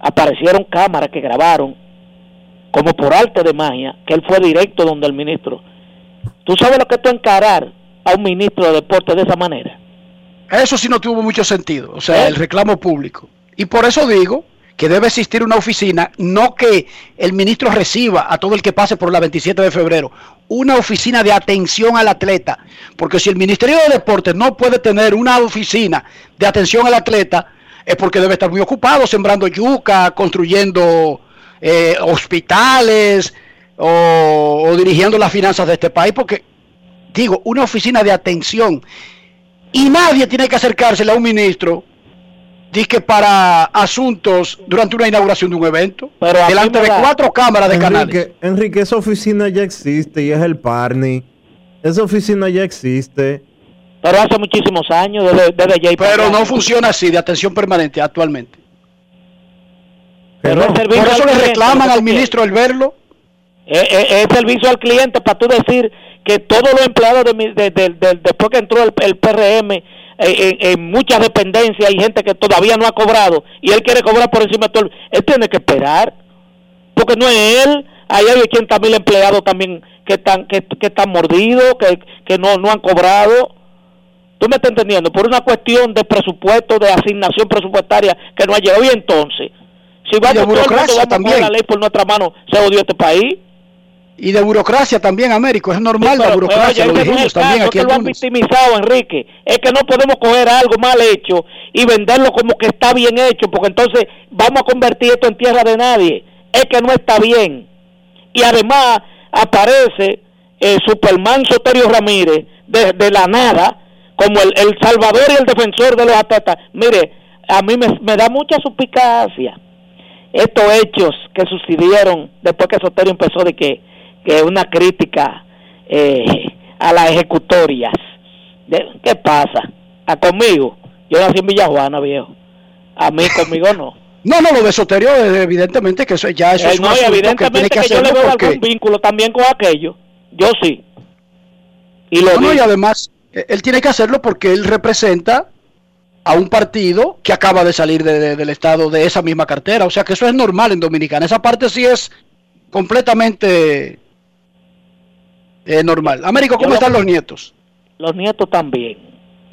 aparecieron cámaras que grabaron como por arte de magia que él fue directo donde el ministro tú sabes lo que tú encarar a un ministro de deporte de esa manera. Eso sí no tuvo mucho sentido, o sea, ¿Eh? el reclamo público. Y por eso digo que debe existir una oficina, no que el ministro reciba a todo el que pase por la 27 de febrero, una oficina de atención al atleta, porque si el Ministerio de Deportes no puede tener una oficina de atención al atleta, es porque debe estar muy ocupado sembrando yuca, construyendo eh, hospitales o, o dirigiendo las finanzas de este país, porque digo, una oficina de atención. Y nadie tiene que acercársele a un ministro que para asuntos durante una inauguración de un evento, Pero delante de cuatro cámaras de Enrique, canales. Enrique, esa oficina ya existe y es el Parni. Esa oficina ya existe. Pero hace muchísimos años, desde, desde Pero no funciona así, de atención permanente actualmente. Pero por eso le reclaman al ministro el verlo. Es, eh, eh, es, servicio al cliente para tú decir que todos los empleados de, después que entró el, PRM eh, en, muchas dependencias hay gente que todavía no ha cobrado y él quiere cobrar por encima de todo. Él tiene que esperar porque no es él. Ahí hay 80 mil empleados también que están que, están mordidos, que, que no, no han cobrado. ¿Tú me estás entendiendo? Por una cuestión de presupuesto, de asignación presupuestaria que no ha llegado. Y entonces, si va a burocracia también. la ley por nuestra mano, se odió este país y de burocracia también, Américo. Es normal la burocracia, lo dijimos también aquí. lo han victimizado, Enrique. Es que no podemos coger algo mal hecho y venderlo como que está bien hecho, porque entonces vamos a convertir esto en tierra de nadie. Es que no está bien. Y además aparece el Superman Soterio Ramírez de, la nada como el, el salvador y el defensor de los atletas. Mire, a mí me, da mucha suspicacia estos hechos que sucedieron después que Sotero empezó de que, que una crítica eh, a las ejecutorias. ¿Qué pasa? ¿A conmigo? Yo nací en Villajuana, viejo. A mí conmigo no. No, no, lo de Sotero, evidentemente que eso ya eso es no, evidentemente que, yo le veo algún vínculo también con aquello. Yo sí. Y lo no, y además eh, él tiene que hacerlo porque él representa a un partido que acaba de salir del estado de esa misma cartera. O sea que eso es normal en Dominicana. Esa parte sí es completamente eh, normal. Américo, ¿cómo están los nietos? Los nietos también.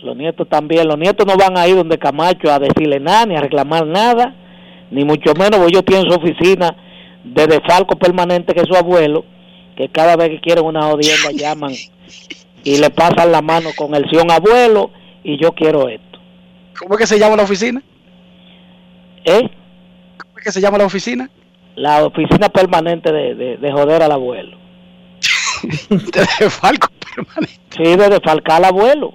Los nietos también. Los nietos no van a ir donde Camacho a decirle nada ni a reclamar nada, ni mucho menos, porque ellos tienen su oficina de defalco permanente que es su abuelo, que cada vez que quieren una jodienda llaman y le pasan la mano con el Sion abuelo y yo quiero esto. ¿Cómo es que se llama la oficina? ¿Eh? ¿Cómo es que se llama la oficina? La oficina permanente de, de, joder al abuelo. de defalco permanente. Sí, de defalcar al abuelo.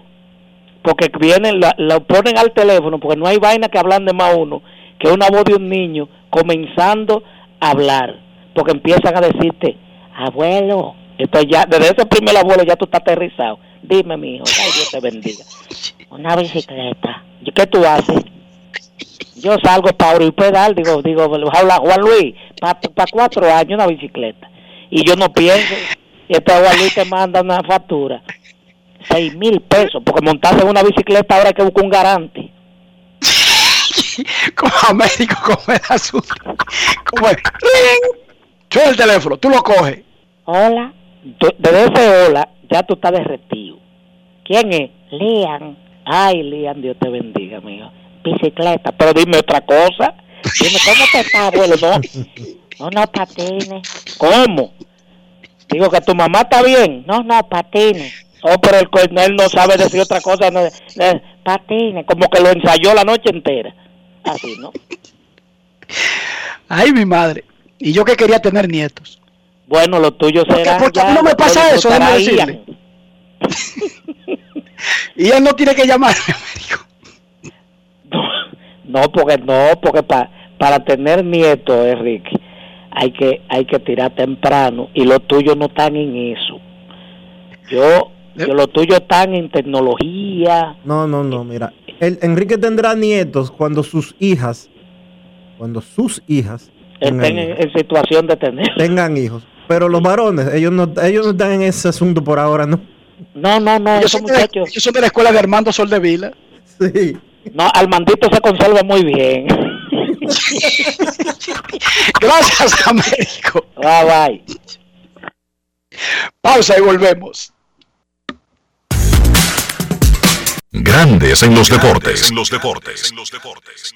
Porque vienen, lo ponen al teléfono, porque no hay vaina que hablan de más uno que una voz de un niño comenzando a hablar. Porque empiezan a decirte, abuelo, entonces ya, desde ese primer abuelo ya tú estás aterrizado. Dime, mi hijo, ay, Dios te bendiga. Una bicicleta. ¿Qué tú haces? Yo salgo para y pedal, digo, digo, Juan Luis, para cuatro años una bicicleta. Y yo no pienso, y este Juan Luis te manda una factura. Seis mil pesos, porque montarse en una bicicleta ahora hay que buscar un garante. como Américo, como el asunto. Como el... el teléfono, tú lo coges. Hola desde ese hola ya tú estás derretido. ¿Quién es? Lian. Ay, Lian, Dios te bendiga, amigo. Bicicleta, pero dime otra cosa. Dime, ¿cómo te está, abuelo? No, no, patines. ¿Cómo? Digo que tu mamá está bien. No, no, patines. Oh, pero el coronel no sabe decir otra cosa. Patines, como que lo ensayó la noche entera. Así, ¿no? Ay, mi madre. Y yo que quería tener nietos. Bueno, lo tuyo será. ¿Por qué no me pasa eso? Déjame decirle. y él no tiene que llamar, no, no, porque no, porque para tener nietos, Enrique, hay que hay que tirar temprano y los tuyos no están en eso. Yo, yo los tuyos están en tecnología. No, no, no, mira, el, Enrique tendrá nietos cuando sus hijas, cuando sus hijas estén en, situación de tener tengan hijos. Pero los varones, ellos no, ellos no están en ese asunto por ahora, ¿no? No, no, no. Ellos, son de, ellos son de la escuela de Armando Soldevila. Sí. No, Armandito se conserva muy bien. Gracias, Américo. Bye, bye. Pausa y volvemos. Grandes en los deportes. En los deportes. En los deportes.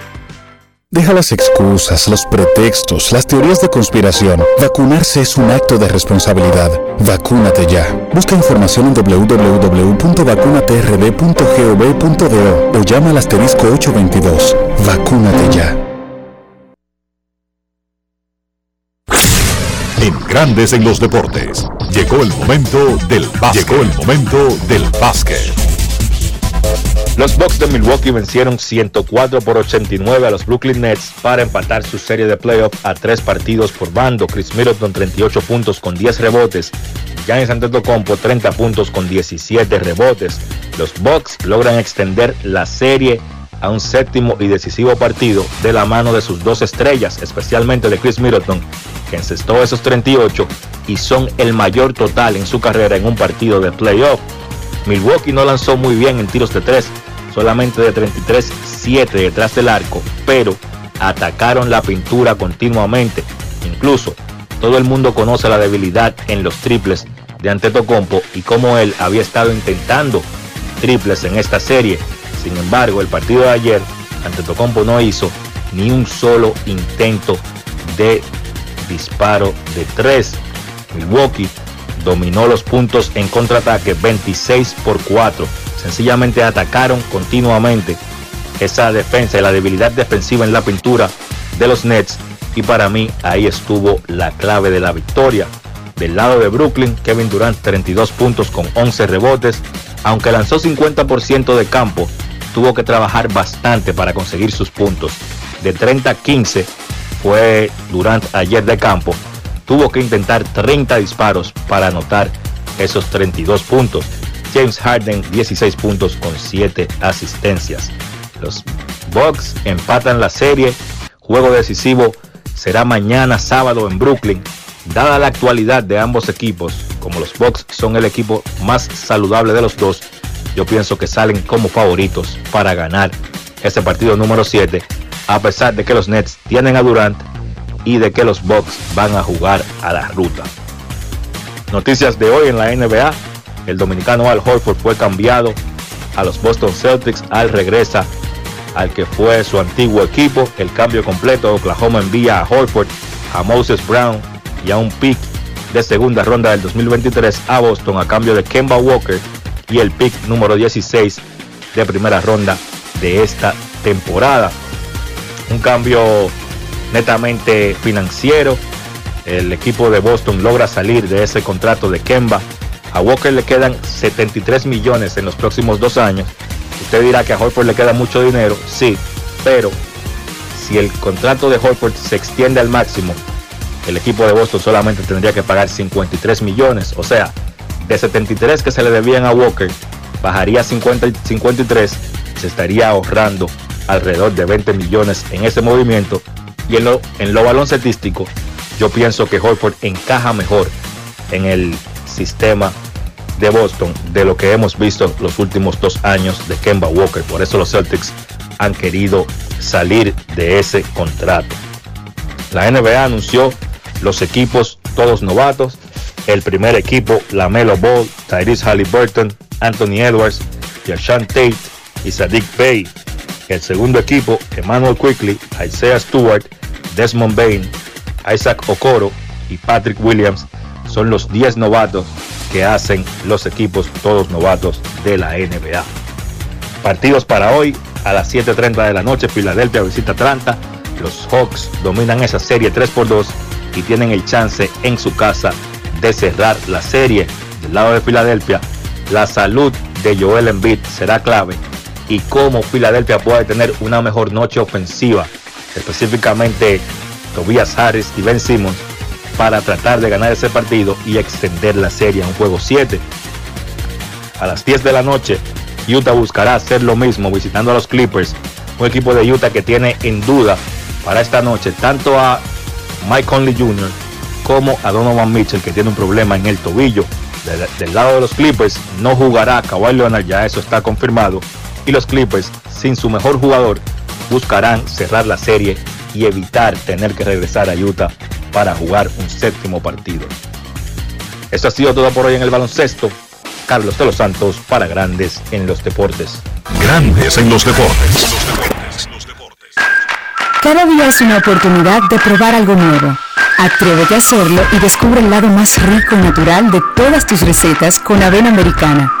Deja las excusas, los pretextos, las teorías de conspiración. Vacunarse es un acto de responsabilidad. Vacúnate ya. Busca información en www.vacunatrd.gov.do o llama al asterisco 822. Vacúnate ya. En Grandes en los Deportes. Llegó el momento del básquet. Llegó el momento del básquet. Los Bucks de Milwaukee vencieron 104 por 89 a los Brooklyn Nets para empatar su serie de playoffs a tres partidos por bando. Chris Middleton 38 puntos con 10 rebotes. Giannis Antetokounmpo 30 puntos con 17 rebotes. Los Bucks logran extender la serie a un séptimo y decisivo partido de la mano de sus dos estrellas, especialmente de Chris Middleton, que encestó esos 38 y son el mayor total en su carrera en un partido de playoff. Milwaukee no lanzó muy bien en tiros de 3, solamente de 33-7 detrás del arco, pero atacaron la pintura continuamente. Incluso todo el mundo conoce la debilidad en los triples de Antetokounmpo y cómo él había estado intentando triples en esta serie. Sin embargo, el partido de ayer, Antetokounmpo no hizo ni un solo intento de disparo de tres. Milwaukee dominó los puntos en contraataque 26 por 4. Sencillamente atacaron continuamente esa defensa y la debilidad defensiva en la pintura de los Nets. Y para mí ahí estuvo la clave de la victoria. Del lado de Brooklyn, Kevin Durant 32 puntos con 11 rebotes. Aunque lanzó 50% de campo, tuvo que trabajar bastante para conseguir sus puntos. De 30 a 15 fue Durant ayer de campo. Tuvo que intentar 30 disparos para anotar esos 32 puntos. James Harden 16 puntos con 7 asistencias. Los Bucks empatan la serie. Juego decisivo será mañana sábado en Brooklyn. Dada la actualidad de ambos equipos, como los Bucks son el equipo más saludable de los dos, yo pienso que salen como favoritos para ganar ese partido número 7, a pesar de que los Nets tienen a Durant y de que los Bucks van a jugar a la ruta. Noticias de hoy en la NBA, el dominicano Al Horford fue cambiado a los Boston Celtics, al regresa al que fue su antiguo equipo. El cambio completo, Oklahoma envía a Horford, a Moses Brown y a un pick de segunda ronda del 2023 a Boston a cambio de Kemba Walker y el pick número 16 de primera ronda de esta temporada. Un cambio netamente financiero. El equipo de Boston logra salir de ese contrato de Kemba. A Walker le quedan 73 millones en los próximos dos años Usted dirá que a Horford le queda mucho dinero, sí, pero si el contrato de Horford se extiende al máximo, el equipo de Boston solamente tendría que pagar 53 millones, o sea, de 73 que se le debían a Walker, bajaría a 50, 53, se estaría ahorrando alrededor de 20 millones en ese movimiento. Y en lo, en lo baloncetístico, yo pienso que Horford encaja mejor en el sistema de Boston de lo que hemos visto los últimos dos años de Kemba Walker. Por eso los Celtics han querido salir de ese contrato. La NBA anunció los equipos todos novatos. El primer equipo, la Melo Ball, Tyrese Halliburton, Anthony Edwards, Yashan Tate y Sadiq Bey. El segundo equipo, Emmanuel Quickly, Isaiah Stewart, Desmond Bain, Isaac Okoro y Patrick Williams son los 10 novatos que hacen los equipos todos novatos de la NBA. Partidos para hoy a las 7.30 de la noche, Filadelfia visita Atlanta. Los Hawks dominan esa serie 3 por 2 y tienen el chance en su casa de cerrar la serie. Del lado de Filadelfia, la salud de Joel Embiid será clave y cómo Filadelfia puede tener una mejor noche ofensiva, específicamente Tobias Harris y Ben Simmons para tratar de ganar ese partido y extender la serie a un juego 7. A las 10 de la noche, Utah buscará hacer lo mismo visitando a los Clippers, un equipo de Utah que tiene en duda para esta noche tanto a Mike Conley Jr. como a Donovan Mitchell que tiene un problema en el tobillo. Del, lado de los Clippers no jugará Kawhi Leonard, ya eso está confirmado. Y los Clippers, sin su mejor jugador, buscarán cerrar la serie y evitar tener que regresar a Utah para jugar un séptimo partido. Esto ha sido todo por hoy en el baloncesto. Carlos de los Santos para Grandes en los Deportes. Grandes en los Deportes. Cada día es una oportunidad de probar algo nuevo. Atrévete a hacerlo y descubre el lado más rico y natural de todas tus recetas con avena americana.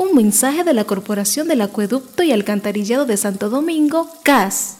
Un mensaje de la Corporación del Acueducto y Alcantarillado de Santo Domingo, CAS.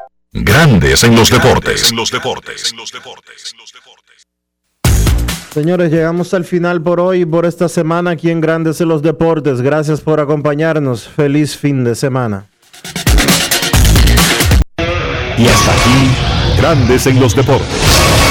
Grandes en los deportes. los deportes. Señores, llegamos al final por hoy, por esta semana aquí en Grandes en los deportes. Gracias por acompañarnos. Feliz fin de semana. Y hasta aquí, Grandes en los deportes